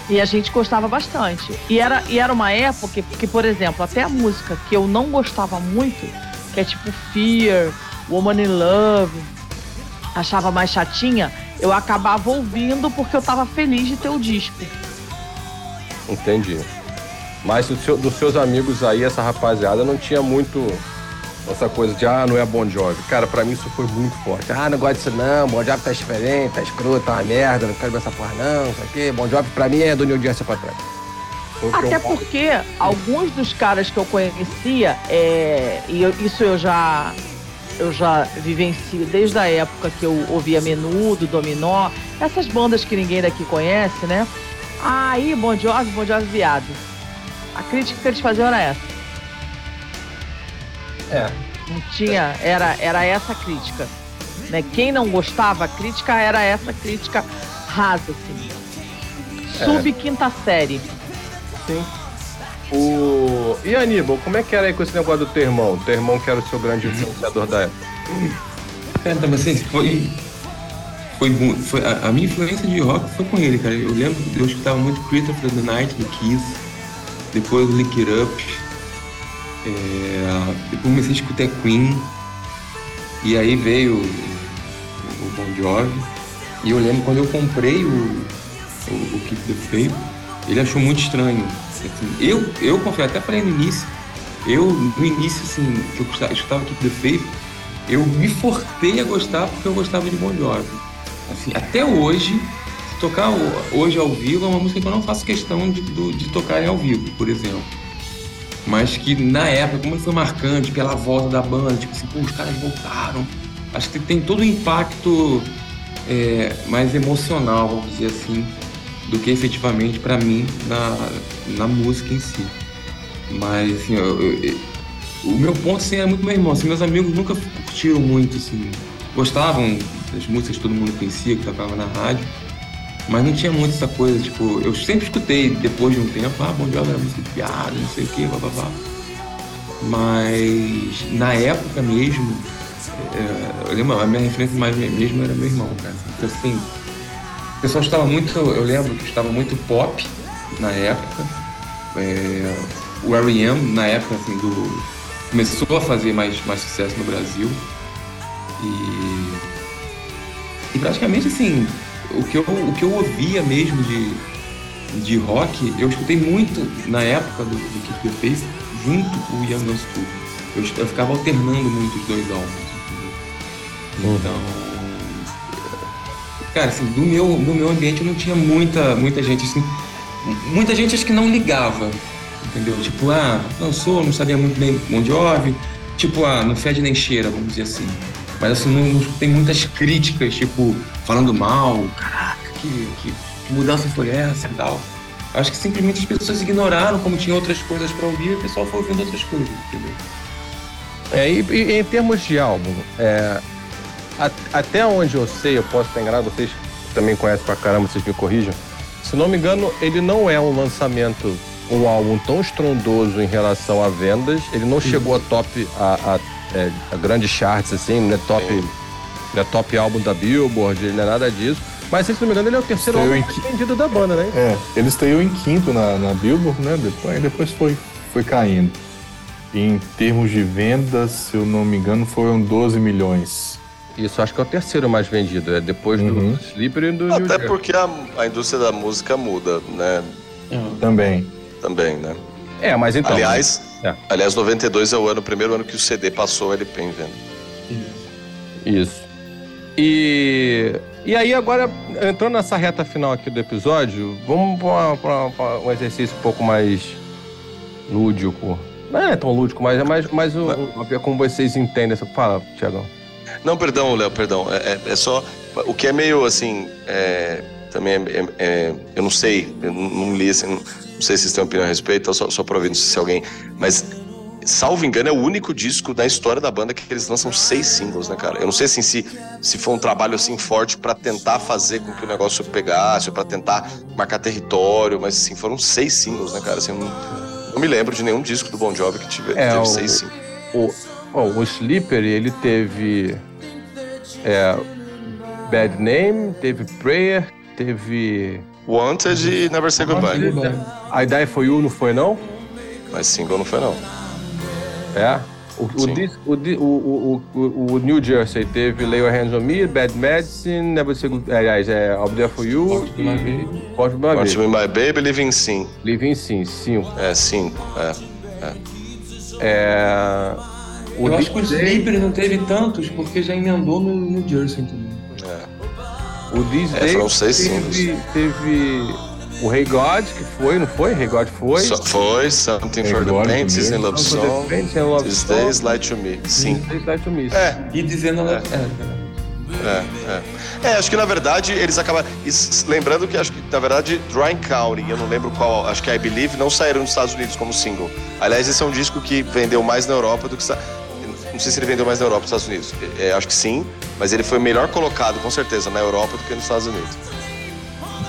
e a gente gostava bastante. E era, e era uma época que, por exemplo, até a música que eu não gostava muito, que é tipo Fear, Woman in Love, achava mais chatinha, eu acabava ouvindo porque eu tava feliz de ter o disco.
Entendi. Mas do seu- dos seus amigos aí, essa rapaziada não tinha muito Essa coisa de, ah, não é Bon Jovi. Cara, pra mim isso foi muito forte. Ah, não gosto disso não, Bon Jovi tá diferente, tá escroto, tá uma merda, não quero ver essa porra não, não sei o quê. Bon Jovi pra mim é do New Jersey pra trás. Que
Até porque alguns dos caras que eu conhecia, é, e eu- isso eu já eu já vivencio desde a época que eu ouvia Menudo, Dominó, essas bandas que ninguém daqui conhece, né? Aí, Bon Jovi, Bon Jovi viado. A crítica que eles faziam era essa.
É.
Não tinha, era, era essa a crítica. Né? Quem não gostava, a crítica era essa crítica rasa, assim. Sub quinta série.
Sim. O... E Aníbal, como é que era aí com esse negócio do teu irmão? Teu irmão que era o seu grande influenciador da época.
Cara, então, assim, foi. Foi, foi a, a minha influência de rock foi com ele, cara. Eu lembro eu escutava muito Creature of the Night do Kiss, depois Lick It Up, é, depois comecei a escutar Queen, e aí veio o, o Bon Jovi. E eu lembro quando eu comprei o, o, o Keep the Faith, ele achou muito estranho. Assim, eu, eu confesso, até falei no início, eu, no início, assim, que eu escutava, Keep the Faith, eu me forcei a gostar porque eu gostava de Bon Jovi. Assim, até hoje, tocar hoje ao vivo é uma música que eu não faço questão de, de tocarem ao vivo, por exemplo. Mas que na época, como foi marcante pela volta da banda, tipo assim, os caras voltaram. Acho que tem todo o impacto é, mais emocional, vamos dizer assim, do que efetivamente pra mim na, na música em si. Mas assim, eu- eu- o meu ponto assim, é muito meu irmão. Assim, meus amigos nunca curtiram muito, assim, gostavam das músicas que todo mundo conhecia, que tocava na rádio. Mas não tinha muito essa coisa, tipo, eu sempre escutei depois de um tempo, ah, Bon Jovi era música de piada, não sei o que, blá blá blá. Mas na época mesmo, é, eu lembro, a minha referência mais mesmo era meu irmão, cara. Então, assim, o pessoal estava muito, eu lembro que estava muito pop na época. É, o R.E.M. na época, assim, do, começou a fazer mais, mais sucesso no Brasil. E, e praticamente, assim, o que eu, o que eu ouvia mesmo de, de rock, eu escutei muito na época do, do Keep the Faith, junto com o Young Guns Tour. Eu, eu ficava alternando muito os dois álbuns. entendeu? Então, cara, assim, do meu, do meu ambiente não tinha muita, muita gente, assim, muita gente acho que não ligava, entendeu? Tipo, ah, não sou, não sabia muito bem Bon Jovi, tipo, ah, não fede nem cheira, vamos dizer assim. Mas assim, não, tem muitas críticas, tipo, falando mal, caraca, que, que, que mudança foi essa e tal. Acho que simplesmente as pessoas ignoraram como tinha outras coisas pra ouvir e o pessoal foi ouvindo outras coisas, entendeu?
É, e, e em termos de álbum, é, a- até onde eu sei, eu posso estar enganado, vocês também conhecem pra caramba, vocês me corrijam. Se não me engano, ele não é um lançamento, um álbum tão estrondoso em relação a vendas. Ele não chegou a top, a, a, é, a grandes charts, assim, não é top, não é top álbum da Billboard, ele não é nada disso. Mas se não me engano, ele é o terceiro álbum mais vendido da banda, né?
É, ele estreou em quinto na, na Billboard, né? Depois, depois foi, foi caindo. Em termos de vendas, se eu não me engano, foram 12 milhões.
Isso, acho que é o terceiro mais vendido, é depois
Uhum.
do Sleeper e do New
Até
Jersey.
porque a, a indústria da música muda, né?
Também.
Também, né?
É, mas então...
aliás,
é.
aliás, 92 é o ano, o primeiro ano que o CD passou LP em venda.
Isso. E, e aí, agora, entrando nessa reta final aqui do episódio, vamos para um exercício um pouco mais lúdico. Não é tão lúdico, mas é mais, mais um, um- ver como vocês entendem. Fala, Tiagão.
Não, perdão, Léo, perdão. É, é- é só. O que é meio assim. é, também é, é- é- Eu não sei, eu não, li assim, não, sei se vocês têm opinião a respeito, só, só pra ouvir, não sei se alguém. Mas, salvo engano, é o único disco da história da banda que eles lançam seis singles, né, cara? Eu não sei assim, se, se foi um trabalho assim forte pra tentar fazer com que o negócio pegasse, ou pra tentar marcar território, mas assim, foram seis singles, né, cara? Assim, eu não, não me lembro de nenhum disco do Bon Jovi que tive,
É,
teve
o-
seis singles.
O, bom, o Sleeper, ele teve. É, Bad Name, teve Prayer, teve.
Wanted e Never Say Goodbye.
I Die For You, não foi, não?
Mas single não foi, não.
É. O, o, o, o, o, New Jersey teve Lay Your Hands on Me, Bad Medicine, Never Say Good... Aliás, é I'll Be There For You e de uma
Want
vez.
to Be My Baby, Living Sim.
Living Sim, cinco.
É, cinco. É.
É... o
Eu acho que o
DJ
Slippery não teve tantos porque já emendou no New Jersey também.
O These
É, foram seis
teve, teve o Hey God, que foi, não foi? Hey God foi.
Só foi Something for the
Agora
Paint,
também.
in Love
Something for the
Song,
Paint and Love
These
Song.
Days Light to Me. Sim.
These Days Light to Me.
É,
E dizendo.
É.
É. É,
É, é. É, acho que na verdade eles acabaram. lembrando que acho que na verdade Dry County, eu não lembro qual, acho que I Believe, não saíram nos Estados Unidos como single. Aliás, esse é um disco que vendeu mais na Europa do que. Não sei se ele vendeu mais na Europa dos Estados Unidos. É, acho que sim, mas ele foi melhor colocado, com certeza, na Europa do que nos Estados Unidos.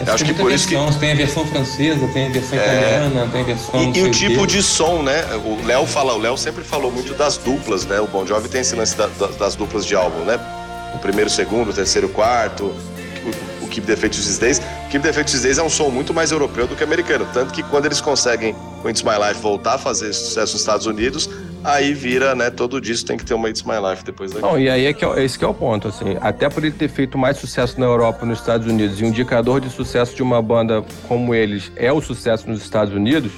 é.
Acho que
Tem
por isso que-
Tem a versão francesa, tem a versão
É.
italiana, tem a versão.
E, e o tipo de som, né? O Léo fala, o Léo sempre falou muito das duplas, né? O Bon Jovi tem esse lance da- da- das duplas de álbum, né? O primeiro, o segundo, o terceiro, o quarto, o, o Keep the Faith These Days. O Keep the Faith These Days é um som muito mais europeu do que americano. Tanto que quando eles conseguem, com It's My Life, voltar a fazer sucesso nos Estados Unidos, aí vira, né? Todo disco tem que ter uma It's My Life depois daqui.
Não, e aí é que é, esse que é o ponto, assim. Até por ele ter feito mais sucesso na Europa e nos Estados Unidos, e um indicador de sucesso de uma banda como eles é o sucesso nos Estados Unidos,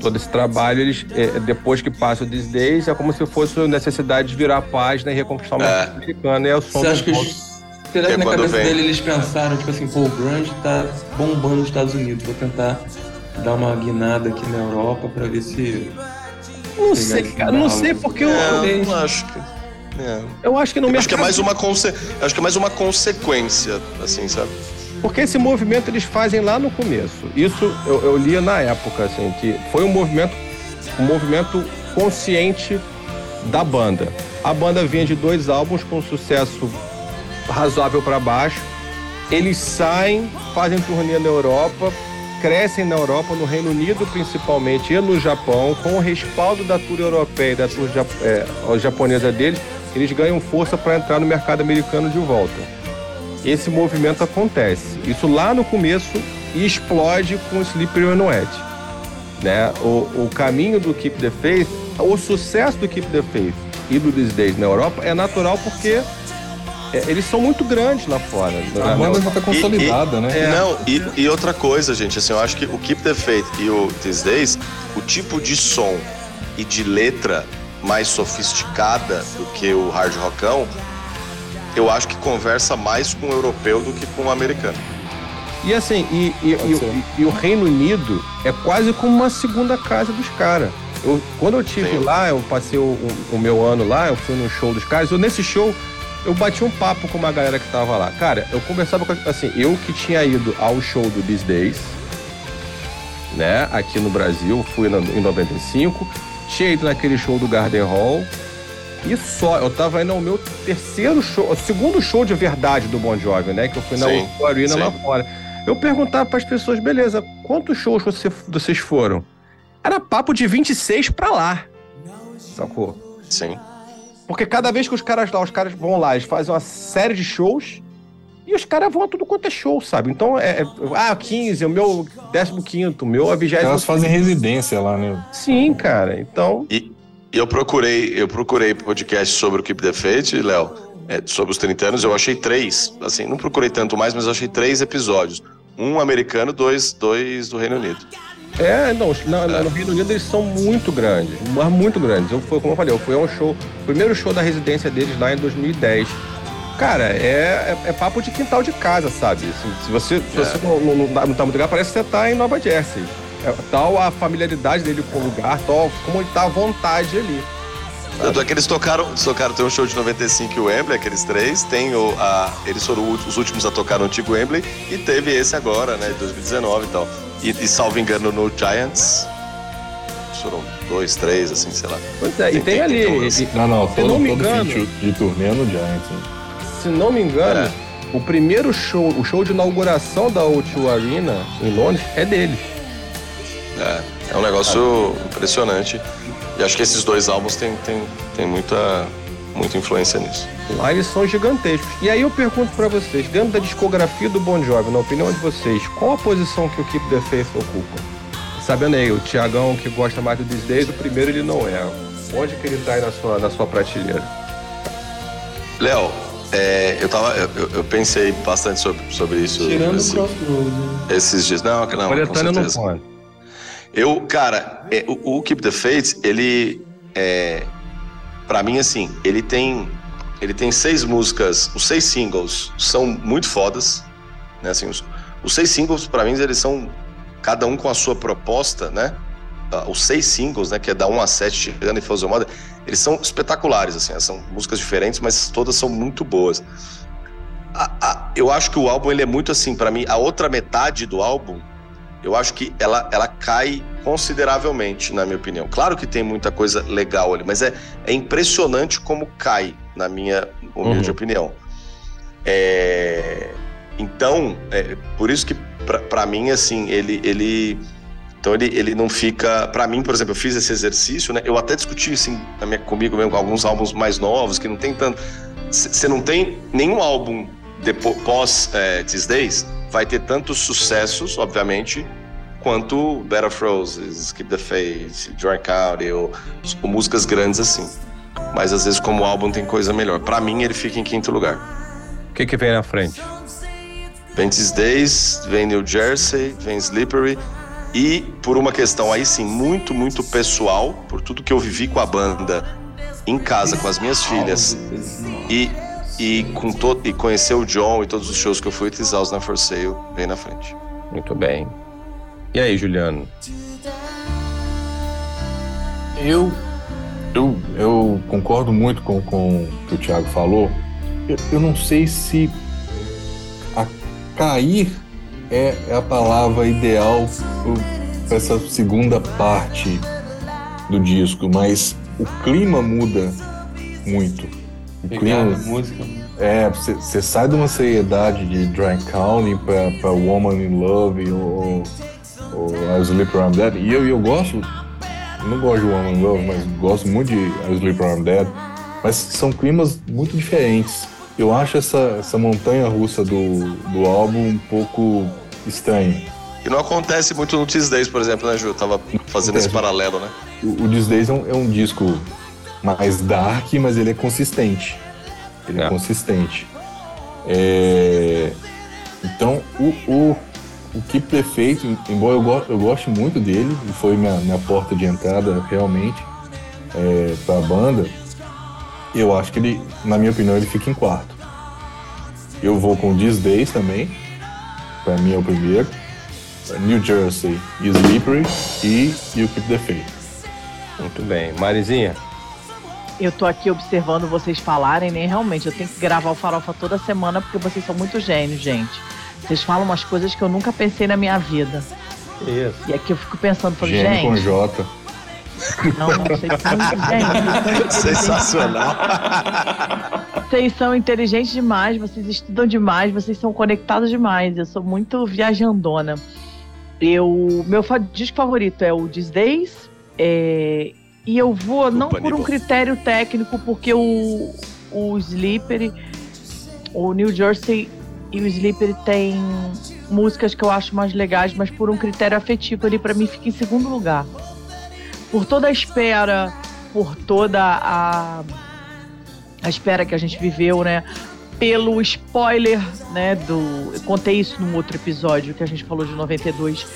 todo esse trabalho, eles, é, depois que passa o These Days, é como se fosse a necessidade de virar a página e reconquistar o mercado americano. E é o som
Você acha
do
que os... Será que
É
na cabeça
vem.
dele eles pensaram, tipo assim, pô, o grunge tá bombando nos Estados Unidos, vou tentar dar uma guinada aqui na Europa pra ver se...
Não sei, cara, não sei porque eu,
É, eu não acho que. É.
eu acho que no
Eu acho que é mais uma conse... acho que é mais uma consequência, assim, sabe?
Porque esse movimento eles fazem lá no começo. Isso eu, eu lia na época, assim, que foi um movimento, um movimento consciente da banda. A banda vinha de dois álbuns com sucesso razoável para baixo. Eles saem, fazem turnê na Europa, crescem na Europa, no Reino Unido principalmente e no Japão, com o respaldo da tour europeia e da tour ja- é, japonesa deles, eles ganham força para entrar no mercado americano de volta esse movimento acontece. Isso lá no começo explode com o Slippery When Wet. Né? O, o caminho do Keep the Faith, o sucesso do Keep the Faith e do These Days na Europa é natural porque eles são muito grandes lá fora.
A banda já tá consolidada, né?
É.
Não, e, e outra coisa, gente, assim, eu acho que o Keep the Faith e o These Days, o tipo de som e de letra mais sofisticada do que o hard rockão, eu acho que conversa mais com o europeu do que com o americano.
E assim, e, e- e- e- e o Reino Unido é quase como uma segunda casa dos caras. Eu, quando eu tive
Sim.
lá, eu passei o, o- o meu ano lá, eu fui no show dos caras. Eu, nesse show, eu bati um papo com uma galera que tava lá. Cara, eu conversava com. Assim, eu que tinha ido ao show do These Days, né, aqui no Brasil, fui na- em 95, tinha ido naquele show do Garden Hall. E só, eu tava indo ao meu terceiro show, o segundo show de verdade do Bon Jovi, né? Que eu fui na
Sim,
O2 Arena
sim.
lá fora. Eu perguntava pras pessoas, beleza, quantos shows você- vocês foram? Era papo de 26 pra lá. Sacou?
Sim.
Porque cada vez que os caras lá, os caras vão lá, eles fazem uma série de shows e os caras vão a tudo quanto é show, sabe? Então, é, é- ah, 15, o meu 15, o meu é 20.
Elas fazem residência lá, né?
Sim, cara. Então,
E eu procurei, eu procurei podcast sobre o Keep the Faith, Léo, é, sobre os 30 anos, eu achei três. Assim, não procurei tanto mais, mas eu achei três episódios. Um americano, dois, dois do Reino Unido.
É, não, na- na- no Reino Unido eles são muito grandes, mas muito grandes. Eu fui, como eu falei, eu fui a um show, primeiro show da residência deles lá em 2010. Cara, é, é, é papo de quintal de casa, sabe? Assim, se você, se
É.
você não, não, não tá- não tá muito ligado, parece que você tá em Nova Jersey. É, tal a familiaridade dele com o lugar, tal como ele tá à vontade ali.
Tanto é que eles tocaram, eles tocaram, tem um show de 95 e o Wembley, aqueles três, tem o, a, eles foram os últimos a tocar no antigo Wembley, e teve esse agora, né, de 2019 e tal. E, e salvo engano, no Giants, foram dois, três, assim, sei lá.
Pois é, e
Tem-
tem
tem-
ali,
tem
Não, não,
Se
todo,
não me
todo
engano-
de, de turnê no Giants. né?
se não me engano,
É.
o primeiro show, o show de inauguração da O2 Arena em Londres é deles.
É, é um negócio impressionante. E acho que esses dois álbuns têm, têm, têm muita, muita influência nisso.
Lá eles são gigantescos. E aí eu pergunto pra vocês, dentro da discografia do Bon Jovi, na opinião de vocês, qual a posição que o Keep the Faith ocupa? Sabendo aí, o Tiagão que gosta mais do These Days, o primeiro ele não é. Onde que ele tá aí na sua, na sua prateleira?
Léo, é, eu, tava, eu, eu- pensei bastante sobre, sobre isso
Tirando o
esse-
Crossroads. né?
esses dias. Não, não, com
Coletânea não
certeza. Eu, cara, é, o, o Keep the Faith, ele é, para mim, assim, ele tem ele tem seis músicas, os seis singles são muito fodas, né? Assim, os, os seis singles, para mim, eles são cada um com a sua proposta, né? Os seis singles, né? Que é da 1 a 7, Tirando e Frozen Mother, eles são espetaculares, assim, são músicas diferentes, mas todas são muito boas. A, a, eu acho que o álbum ele é muito assim, para mim, a outra metade do álbum, eu acho que ela, ela cai consideravelmente, na minha opinião. Claro que tem muita coisa legal ali, mas é, é impressionante como cai, na minha humilde uhum. opinião. É, então, é, por isso que para mim, assim, ele, ele então ele, ele não fica. para mim, por exemplo, eu fiz esse exercício, né? Eu até discuti assim minha, comigo mesmo com alguns álbuns mais novos que não tem tanto. Você não tem nenhum álbum depois, pós é, These Days vai ter tantos sucessos, obviamente, quanto Better Roses, Keep the Faith, Drunk Out, ou, ou músicas grandes assim. Mas às vezes, como álbum, tem coisa melhor. Para mim, ele fica em quinto lugar.
O que, que vem na frente?
Vem These Days, vem New Jersey, vem Slippery. E por uma questão aí sim muito, muito pessoal, por tudo que eu vivi com a banda em casa com as minhas filhas e, e com todo e conhecer o John e todos os shows que eu fui, This House na For Sale vem na frente.
Muito bem. E aí, Juliano?
Eu eu, eu concordo muito com, com o que o Thiago falou. Eu, eu não sei se a cair é, é a palavra ideal para essa segunda parte do disco, mas o clima muda muito.
Música.
É, você sai de uma seriedade de Dry County para Woman in Love ou, ou I Sleep Around Dead. E eu, eu gosto, não gosto de Woman in Love, mas gosto muito de I Sleep Around Dead. Mas são climas muito diferentes. Eu acho essa, essa montanha russa do, do álbum um pouco estranho.
E não acontece muito no Days, por exemplo, né, Ju? Eu tava fazendo esse paralelo, né?
O, o Days é um, é um, disco mais dark, mas ele é consistente. Ele é, é consistente. É... Então, o, o, o Keep the Faith, embora eu, go, eu goste muito dele, e foi minha, minha porta de entrada realmente é, para a banda, eu acho que ele, na minha opinião, ele fica em quarto. Eu vou com These Days também, para mim é o primeiro. New Jersey Slippery e You Keep the Faith.
Muito bem. Marizinha?
Eu tô aqui observando vocês falarem, né? Realmente, eu tenho que gravar o Farofa toda semana porque vocês são muito gênios, gente. Vocês falam umas coisas que eu nunca pensei na minha vida.
Isso.
E aqui eu fico pensando, falei,
Gênio
gente.
com J.
Não, não sei se
Sensacional.
Vocês são inteligentes demais, vocês estudam demais, vocês são conectados demais. Eu sou muito viajandona. Eu, meu disco favorito é o These Days. É, e eu vou, não por um critério técnico, porque o, o Slippery, o New Jersey e o Slippery tem músicas que eu acho mais legais, mas por um critério afetivo ali, para mim fica em segundo lugar por toda a espera, por toda a, a espera que a gente viveu, né? Pelo spoiler, né? Do. Eu contei isso num outro episódio que a gente falou de 92,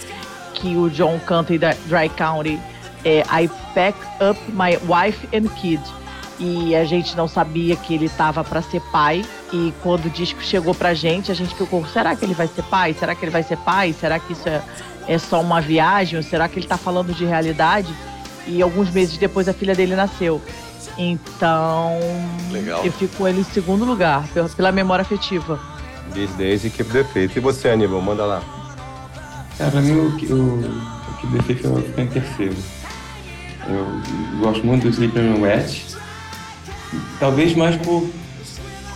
que o John canta em Dry County. É, I pack up my wife and kid. E a gente não sabia que ele tava para ser pai. E quando o disco chegou pra gente, a gente ficou: será que ele vai ser pai? Será que ele vai ser pai? Será que isso é, é só uma viagem? Ou será que ele tá falando de realidade? E alguns meses depois a filha dele nasceu. Então,
Legal.
eu fico com ele em segundo lugar, pela, pela memória afetiva.
Diz e Keep the Faith. E você, Aníbal, manda lá.
Cara, pra mim o, o, o Keep the Faith vai ficar em terceiro. Eu gosto muito do Sleeping Wet. Talvez mais por,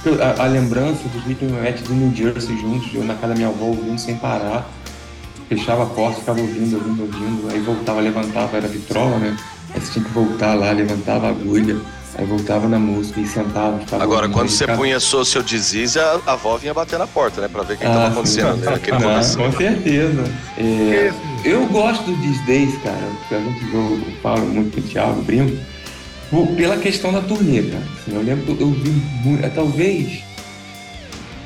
por a, a, lembrança do Sleeping Wet do New Jersey juntos, eu na casa da minha avó ouvindo sem parar fechava a porta, ficava ouvindo, ouvindo, ouvindo, aí voltava, levantava, era vitrola, né? Aí você tinha que voltar lá, levantava a agulha, aí voltava na música e sentava.
Agora, quando você ficava... punha Social Disease, a, a avó vinha bater na porta, né? Pra ver o que ah, acontecendo né, naquele *laughs*
ah, Com certeza. É, eu gosto do These Days, cara, a gente eu, falo muito com o Thiago, brinco, pela questão da turnê, cara. Assim, eu lembro que eu vi muito, talvez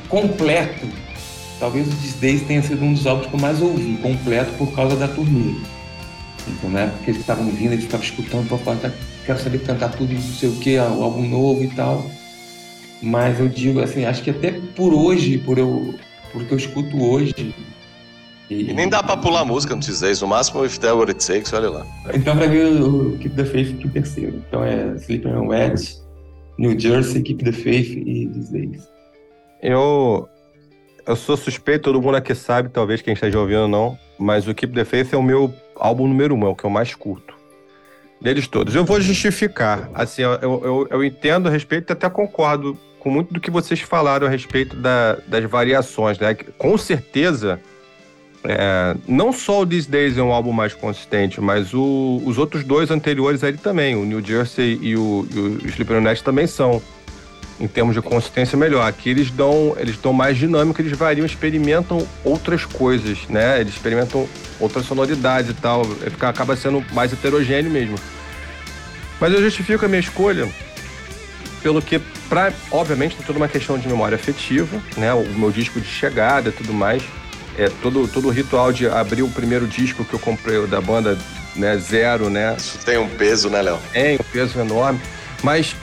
completo Talvez o Disdays tenha sido um dos álbuns que eu mais ouvi completo por causa da turnê. Então, na época que eles estavam vindo, eles ficavam escutando, pô, tá, quero saber cantar tudo e não sei o que, o álbum novo e tal. Mas eu digo assim, acho que até por hoje, por eu, por que eu escuto hoje.
E, nem dá pra pular música no These Days, no máximo If That What It Takes, olha lá.
Então pra mim o Keep the Faith fica em terceiro. Então é Sleeping on Wet, New Jersey, Keep the Faith e These Days.
Eu, eu sou suspeito, todo mundo aqui sabe, talvez quem esteja ouvindo ou não, mas o Keep the Faith é o meu álbum número um, é o que eu mais curto. Deles todos. Eu vou justificar. Assim, eu, eu, eu entendo a respeito e até concordo com muito do que vocês falaram a respeito da, das variações, né? Com certeza, é, não só o These Days é um álbum mais consistente, mas o, os outros dois anteriores a ele também, o New Jersey e o, e o também são em termos de consistência melhor. Aqui eles dão, eles dão mais dinâmica, eles variam, experimentam outras coisas, né? Eles experimentam outras sonoridades e tal. Fica, acaba sendo mais heterogêneo mesmo. Mas eu justifico a minha escolha pelo que, pra, obviamente, tem toda uma questão de memória afetiva, né? O meu disco de chegada e tudo mais. É, todo, todo o ritual de abrir o primeiro disco que eu comprei da banda, né? Zero, né?
Isso tem um peso, né, Léo?
Tem um peso enorme. Mas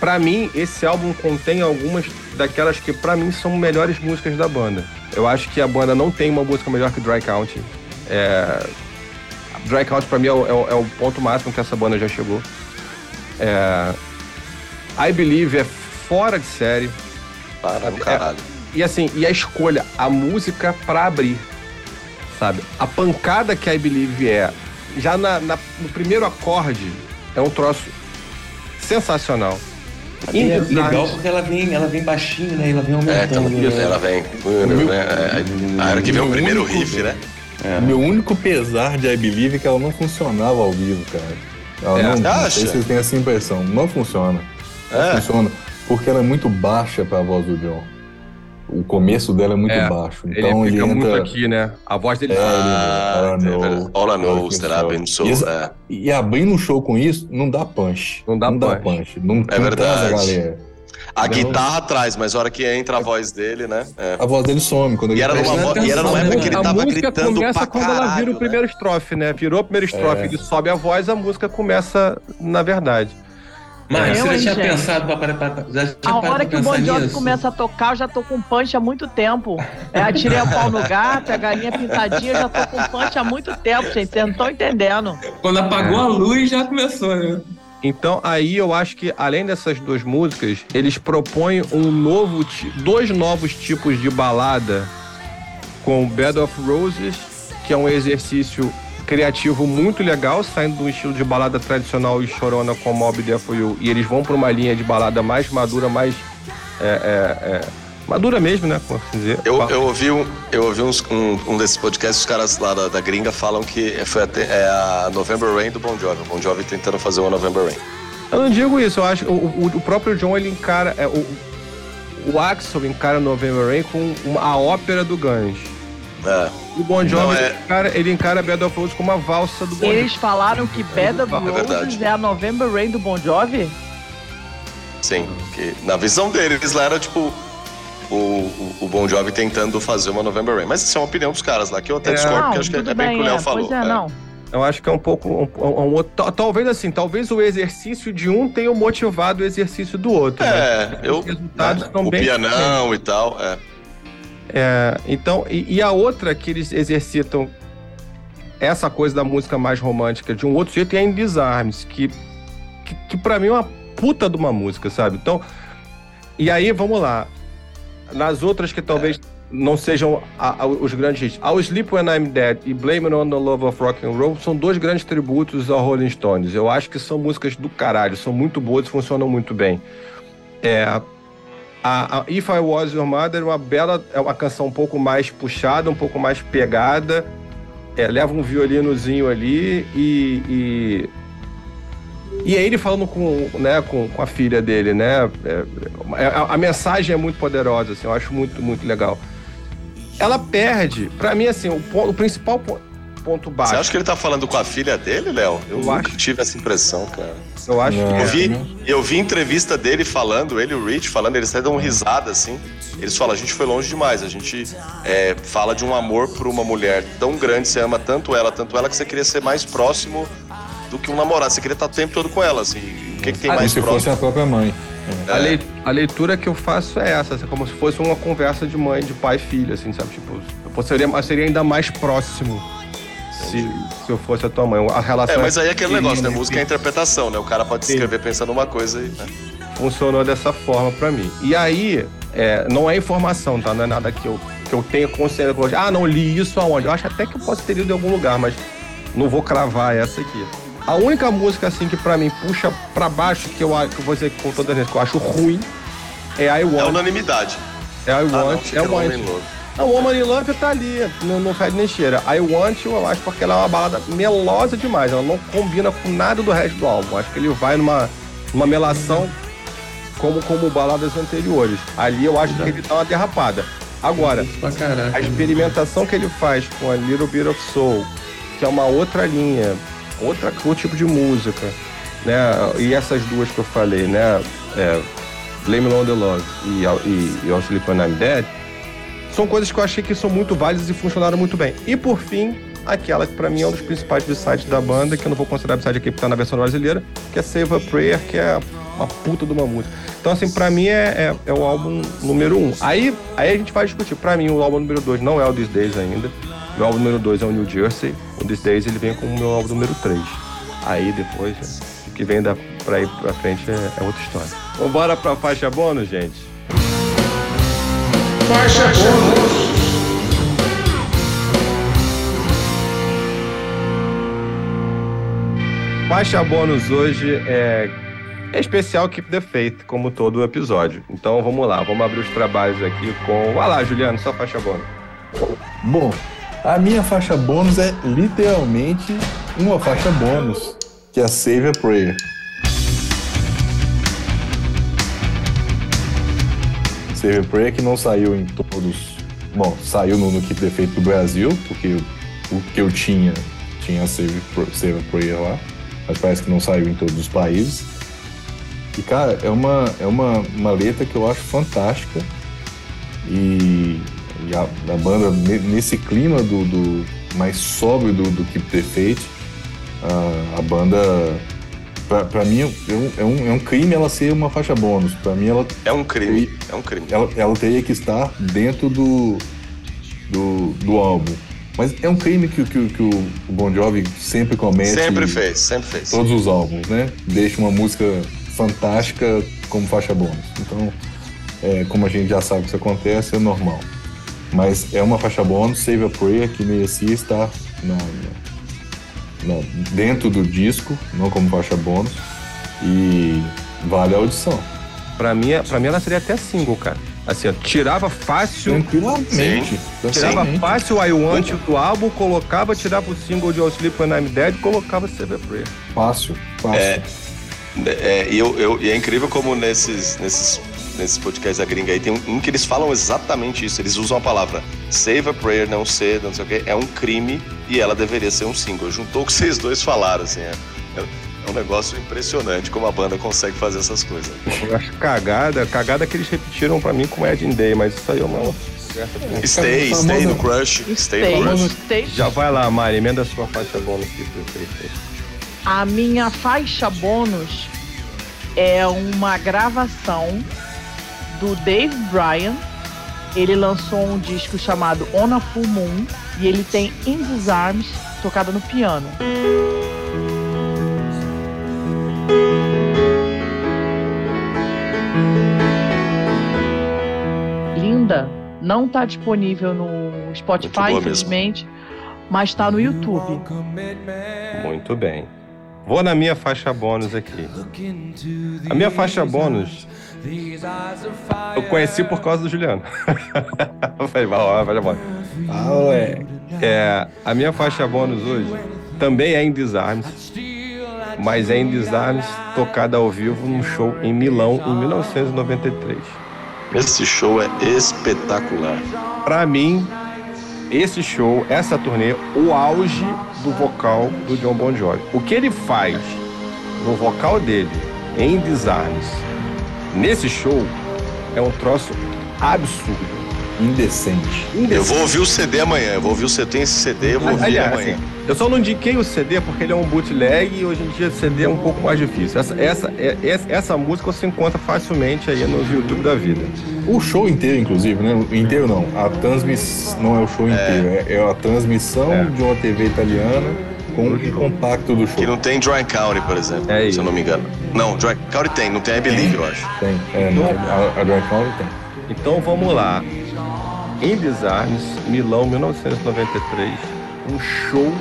para mim, esse álbum contém algumas daquelas que para mim são melhores músicas da banda. Eu acho que a banda não tem uma música melhor que Dry County. É... Dry County para mim é o, é, o, é o, ponto máximo que essa banda já chegou. É... I Believe é fora de série.
Para do caralho.
É... E assim, e a escolha, a música para abrir, sabe? A pancada que I Believe é, já na, na, no primeiro acorde, é um troço sensacional.
E é legal porque ela vem, ela vem baixinho, né? Ela vem aumentando. É,
então, ela vem. Né? A hora que vem o primeiro riff, né?
É. Meu único pesar de I Believe é que ela não funcionava ao vivo, cara. Ela é. não, não sei se vocês têm essa impressão. Não funciona. Não é. funciona. Porque ela é muito baixa pra voz do John o começo dela é muito é, baixo. Então ele,
fica
ele
entra... muito aqui, né? A voz dele.
Ah, all I know, all I know is that I've been so.
E, é. e abrindo um show com isso, não dá punch.
Não dá
não
punch.
Dá punch. Não,
é
não
verdade.
a galera.
A não. guitarra atrás, mas a hora que entra a voz dele, né?
É. A voz dele some. Quando
e, era numa, vo... e era numa época que ele tava gritando
começa
quando
caralho,
ela
vira o primeiro
né?
estrofe, né? Virou a primeira estrofe, é. ele sobe a voz, a música começa na verdade.
Mas você já tinha pensado para, para, para, já
tinha A hora que o Bon Jovi começa a tocar, eu já tô com punch há muito tempo. É, atirei a pau no gato, a galinha pintadinha, eu já tô com punch há muito tempo, gente. Vocês não estão entendendo.
Quando apagou a luz, já começou, né?
Então aí eu acho que além dessas duas músicas, eles propõem um novo, dois novos tipos de balada com Bed of Roses, que é um exercício criativo muito legal, saindo do estilo de balada tradicional e chorona com Mob For You, e eles vão para uma linha de balada mais madura, mais é, é, é, madura mesmo, né? Como dizer.
Eu, eu ouvi, um, eu ouvi uns, um, um desses podcasts, os caras lá da, da gringa falam que foi até, é a November Rain do Bon Jovi. O Bon Jovi tentando fazer uma November Rain.
Eu não digo isso, eu acho que o, o, o próprio John ele encara. É, o, o Axel encara November Rain com uma, a ópera do Guns. É. O Bon Jovi, é... ele, encara, ele encara Bed of Roses como uma valsa do Bon
Jovi. Eles falaram que Bed of Roses é, é a November Rain do Bon Jovi?
Sim, que na visão deles lá era tipo o, o, o, Bon Jovi tentando fazer uma November Rain. Mas isso é uma opinião dos caras lá, que eu até é. discordo, porque acho que é bem, bem que o Léo é, falou.
Pois é, não.
Eu acho que é um pouco. Um, um, um, talvez assim, talvez o exercício de um tenha motivado o exercício do outro.
É, né? eu. Os resultados né? o bem pianão e tal, é.
É, então, e, e, a outra que eles exercitam essa coisa da música mais romântica de um outro jeito é em Disarmes, que, que, que para mim é uma puta de uma música, sabe? Então, e aí, vamos lá. Nas outras que talvez é. não sejam a, a, os grandes hits. Ao Sleep When I'm Dead e Blame It On The Love of Rock and Roll são dois grandes tributos ao Rolling Stones. Eu acho que são músicas do caralho, são muito boas e funcionam muito bem. É, a, a, If I Was Your Mother é uma bela, é uma canção um pouco mais puxada, um pouco mais pegada. É, leva um violinozinho ali e, e, e é ele falando com, né, com, com a filha dele, né? É, é a, a, mensagem é muito poderosa, assim, eu acho muito, muito legal. Ela perde, para mim, assim, o, o principal ponto baixo.
Você acha que ele tá falando com a filha dele, Léo? Eu,
Eu
nunca
acho.
tive essa impressão, cara.
Eu acho
Não.
que
Eu
é.
vi,
né?
eu vi entrevista dele falando, ele e o Rich falando, eles até dão risada assim. Eles falam, a gente foi longe demais, a gente é, fala de um amor por uma mulher tão grande, você ama tanto ela, tanto ela, que você queria ser mais próximo do que um namorado. Você queria estar o tempo todo com ela, assim. O que, que tem
Como
mais
se fosse
próximo?
a própria mãe.
A, lei- a leitura que eu faço é essa, assim, como se fosse uma conversa de mãe, de pai e filho, assim, sabe? Tipo, eu seria, seria ainda mais próximo se, se eu fosse a tua mãe. A relação
É, mas aí é aquele negócio, né? Música é interpretação, né? O cara pode
Sim.
escrever pensando uma coisa e. Né?
funcionou dessa forma pra mim. E aí, é, não é informação, tá? Não é nada que eu, que eu tenha consciência. Ah, não, li isso aonde? Eu acho até que eu posso ter lido em algum lugar, mas não vou cravar essa aqui. A única música, assim, que pra mim puxa pra baixo, que eu, acho- que eu vou dizer com toda a gente que eu acho ruim, é I
É
Want.
unanimidade.
É I
Ah, não,
Want.
que
é
é
Want. Não, Woman in Love tá ali, não, não faz nem cheira. I Want You, eu acho, porque ela é uma balada melosa demais. Ela não combina com nada do resto do álbum. Acho que ele vai numa, numa melação como, como baladas anteriores. Ali eu acho que ele dá uma derrapada. Agora, a experimentação que ele faz com a Little Bit of Soul, que é uma outra linha, outra, outro tipo de música, né? E essas duas que eu falei, né? É, Blame It on the Love e, e, e I'll Sleep When I'm Dead, são coisas que eu achei que são muito válidas e funcionaram muito bem. E por fim, aquela que pra mim é um dos principais sites da banda, que eu não vou considerar b-side aqui porque tá na versão brasileira, que é Save a Prayer, que é uma puta de uma música. Então, assim, pra mim é, é, é o álbum número um. Aí, aí a gente vai discutir. Pra mim, o álbum número dois não é o These Days ainda. Meu álbum número dois é o New Jersey. O These Days ele vem como o meu álbum número três. Aí depois, o que vem da, pra ir pra frente é, é outra história. Vambora pra faixa bônus, gente? Faixa bônus hoje é, é especial Keep the Faith, como todo o episódio. Então vamos lá, vamos abrir os trabalhos aqui com. Vai lá, Juliano, sua faixa bônus.
Bom, a minha faixa bônus é literalmente uma faixa bônus, que é a Save a Prayer. Save Prayer que não saiu em todos. Bom, saiu no, no Keep the Faith do Brasil, porque o que eu tinha tinha Save, Save Prayer lá, mas parece que não saiu em todos os países. E cara, é uma, é uma, uma letra que eu acho fantástica. E, e a, a banda, ne- nesse clima do, do mais sóbrio do, do Keep the a, a banda, pra, pra mim, é um, é, um, é um crime ela ser uma faixa bônus. Pra mim, ela,
É um crime. É um crime.
ela, ela teria que estar dentro do, do, do álbum. Mas é um crime que, que, que o Bon Jovi sempre comete.
Sempre fez, sempre fez.
Todos os álbuns, né? Deixa uma música fantástica como faixa bônus. Então, é, como a gente já sabe que isso acontece, é normal. Mas é uma faixa bônus, Save a Prayer, que merecia estar na- na- dentro do disco, não como faixa bônus. E vale a audição.
Pra mim, é- pra mim ela seria até single, cara. Assim, ó, tirava fácil.
Tranquilamente.
Tirava
tranquilamente.
fácil o I Want You do álbum, colocava, tirava o single de All Sleep When I'm Dead e colocava Save a Prayer.
Fácil, fácil.
É, é, e, eu, eu- e é incrível como nesses, nesses, nesses podcasts da gringa aí tem um, um que eles falam exatamente isso. Eles usam a palavra save a prayer, não ser, não sei o que, é um crime e ela deveria ser um single. Juntou o que vocês dois falaram, assim. É, é- é um negócio impressionante como a banda consegue fazer essas coisas.
Eu acho cagada, cagada que eles repetiram pra mim com Ed and Day, mas isso aí é uma mim.
Stay,
famosa-
stay no crush, stay no crush.
Stay.
Já vai lá, Mari, emenda a sua faixa bônus que.
A minha faixa bônus é uma gravação do Dave Bryan. Ele lançou um disco chamado On a Full Moon e ele tem In These Arms tocada no piano. Linda, não tá disponível no Spotify,
boa mesmo.
infelizmente, mas tá no YouTube.
Muito bem. Vou na minha faixa bônus aqui. A minha faixa bônus eu conheci por causa do Juliano. *laughs* Falei, vai lá, faixa bônus.
Ah, ué.
É, a minha faixa bônus hoje também é em Desarmes, mas é em Desarmes tocada ao vivo num show em Milão em 1993.
Esse show é espetacular.
Pra mim, esse show, essa turnê, o auge do vocal do John Bon Jovi. O que ele faz no vocal dele, em Desarmes, nesse show, é um troço absurdo.
Indecente.
Eu vou ouvir o CD amanhã. Eu vou ouvir o CD, tem esse CD, eu vou ouvir
Aliás,
amanhã.
assim, eu só não indiquei o CD porque ele é um bootleg e hoje em dia o CD é um pouco mais difícil. Essa, essa, é- essa, essa música você encontra facilmente aí nos YouTube da vida.
O show inteiro, inclusive, né? O Inteiro não. A transmissão não é o show inteiro, é, é a transmissão
É.
de uma TV italiana com o compacto do
Que
show.
não tem Dry County, por exemplo,
É
se eu não me engano. Não, Dry County tem, não tem I Believe, eu acho.
Tem. É, não, a, a Dry County tem.
Então vamos lá. Em Desarmes, Milão, 1993, um show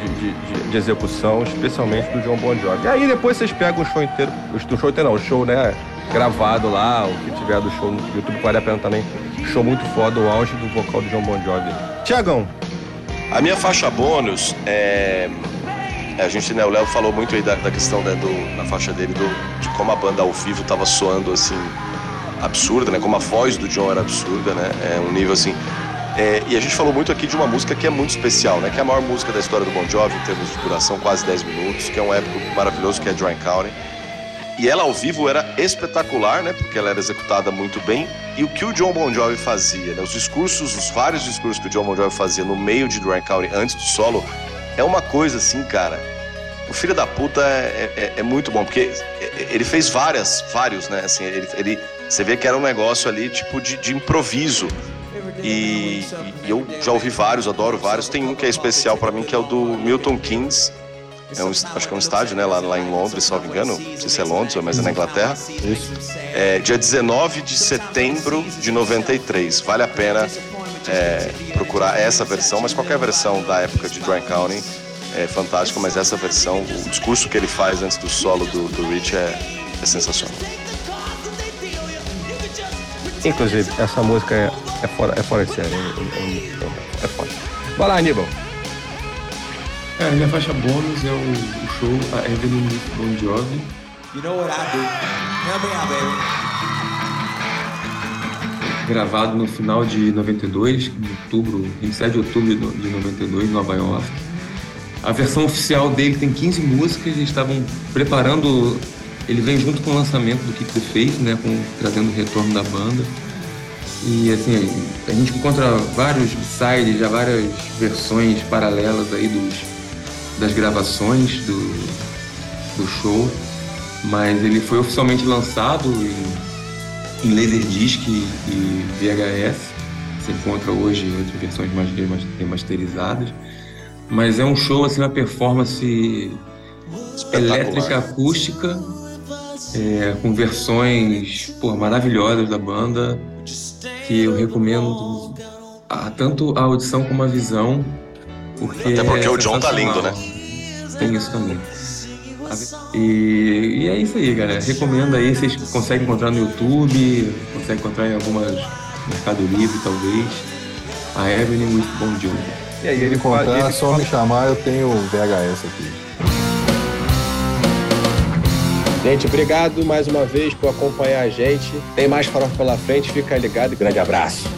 de, de- de- de execução, especialmente do John Bon Jovi. E aí depois vocês pegam o show inteiro, o show inteiro não, o show, né, gravado lá, o que tiver do show no YouTube, vale a pena também. Show muito foda, o auge do vocal do John Bon Jovi. Tiagão,
A minha faixa bônus é. A gente, né, o Léo falou muito aí da, da questão né, do, na faixa dele do, de como a banda ao vivo tava soando assim, absurda, né? Como a voz do John era absurda, né? É um nível assim. É, e a gente falou muito aqui de uma música que é muito especial, né? Que é a maior música da história do Bon Jovi, em termos de duração, quase 10 minutos, que é um épico maravilhoso, que é Dry County. E ela ao vivo era espetacular, né? Porque ela era executada muito bem. E o que o John Bon Jovi fazia, né? Os discursos, os vários discursos que o John Bon Jovi fazia no meio de Dry County, antes do solo, é uma coisa assim, cara. O filho da puta é, é- é muito bom, porque ele fez várias, vários, né? Assim, ele, ele- você vê que era um negócio ali, tipo, de, de improviso. E, e eu já ouvi vários, adoro vários. Tem um que é especial pra mim, que é o do Milton Keynes. É um, acho que é um estádio, né? Lá, lá em Londres, me engano. Não sei se é Londres, mas é na Inglaterra. É, dia 19 de setembro de 93. Vale a pena é, procurar essa versão, mas qualquer versão da época de Dry County é fantástica, mas essa versão, o discurso que ele faz antes do solo do, do Rich é, é sensacional.
inclusive, essa música é, é, fora, é fora de série. É, é, é foda. Vai lá, Aníbal.
Cara, minha faixa bônus é o, o show A Evelyn with Bon Jovi.
You know what I do? Help me out, baby.
gravado no final de 92, em outubro, 27 de outubro de no- de 92, em Nova York. A versão oficial dele tem 15 músicas, eles estavam preparando. Ele vem junto com o lançamento do Keep the Faith, né, com, trazendo o retorno da banda. E assim, a gente encontra vários sites, já várias versões paralelas aí dos, das gravações do, do show, mas ele foi oficialmente lançado em, em Laserdisc e, e VHS. Se encontra hoje em outras versões mais remas- remasterizadas. Mas é um show, assim, uma performance elétrica acústica, é, com versões pô, maravilhosas da banda, que eu recomendo a, tanto a audição como a visão. Porque
Até porque
é
o John tá lindo, né?
Tem isso também. E, e é isso aí, galera. Recomendo aí, vocês conseguem encontrar no YouTube, conseguem encontrar em algumas Mercado Livre, talvez. A Evelyn with Bon Jovi.
E aí, ele
encontrar, é
ele
só me chamar, eu tenho o VHS aqui.
Gente, obrigado mais uma vez por acompanhar a gente. Tem mais farofa pela frente, fica ligado e grande abraço.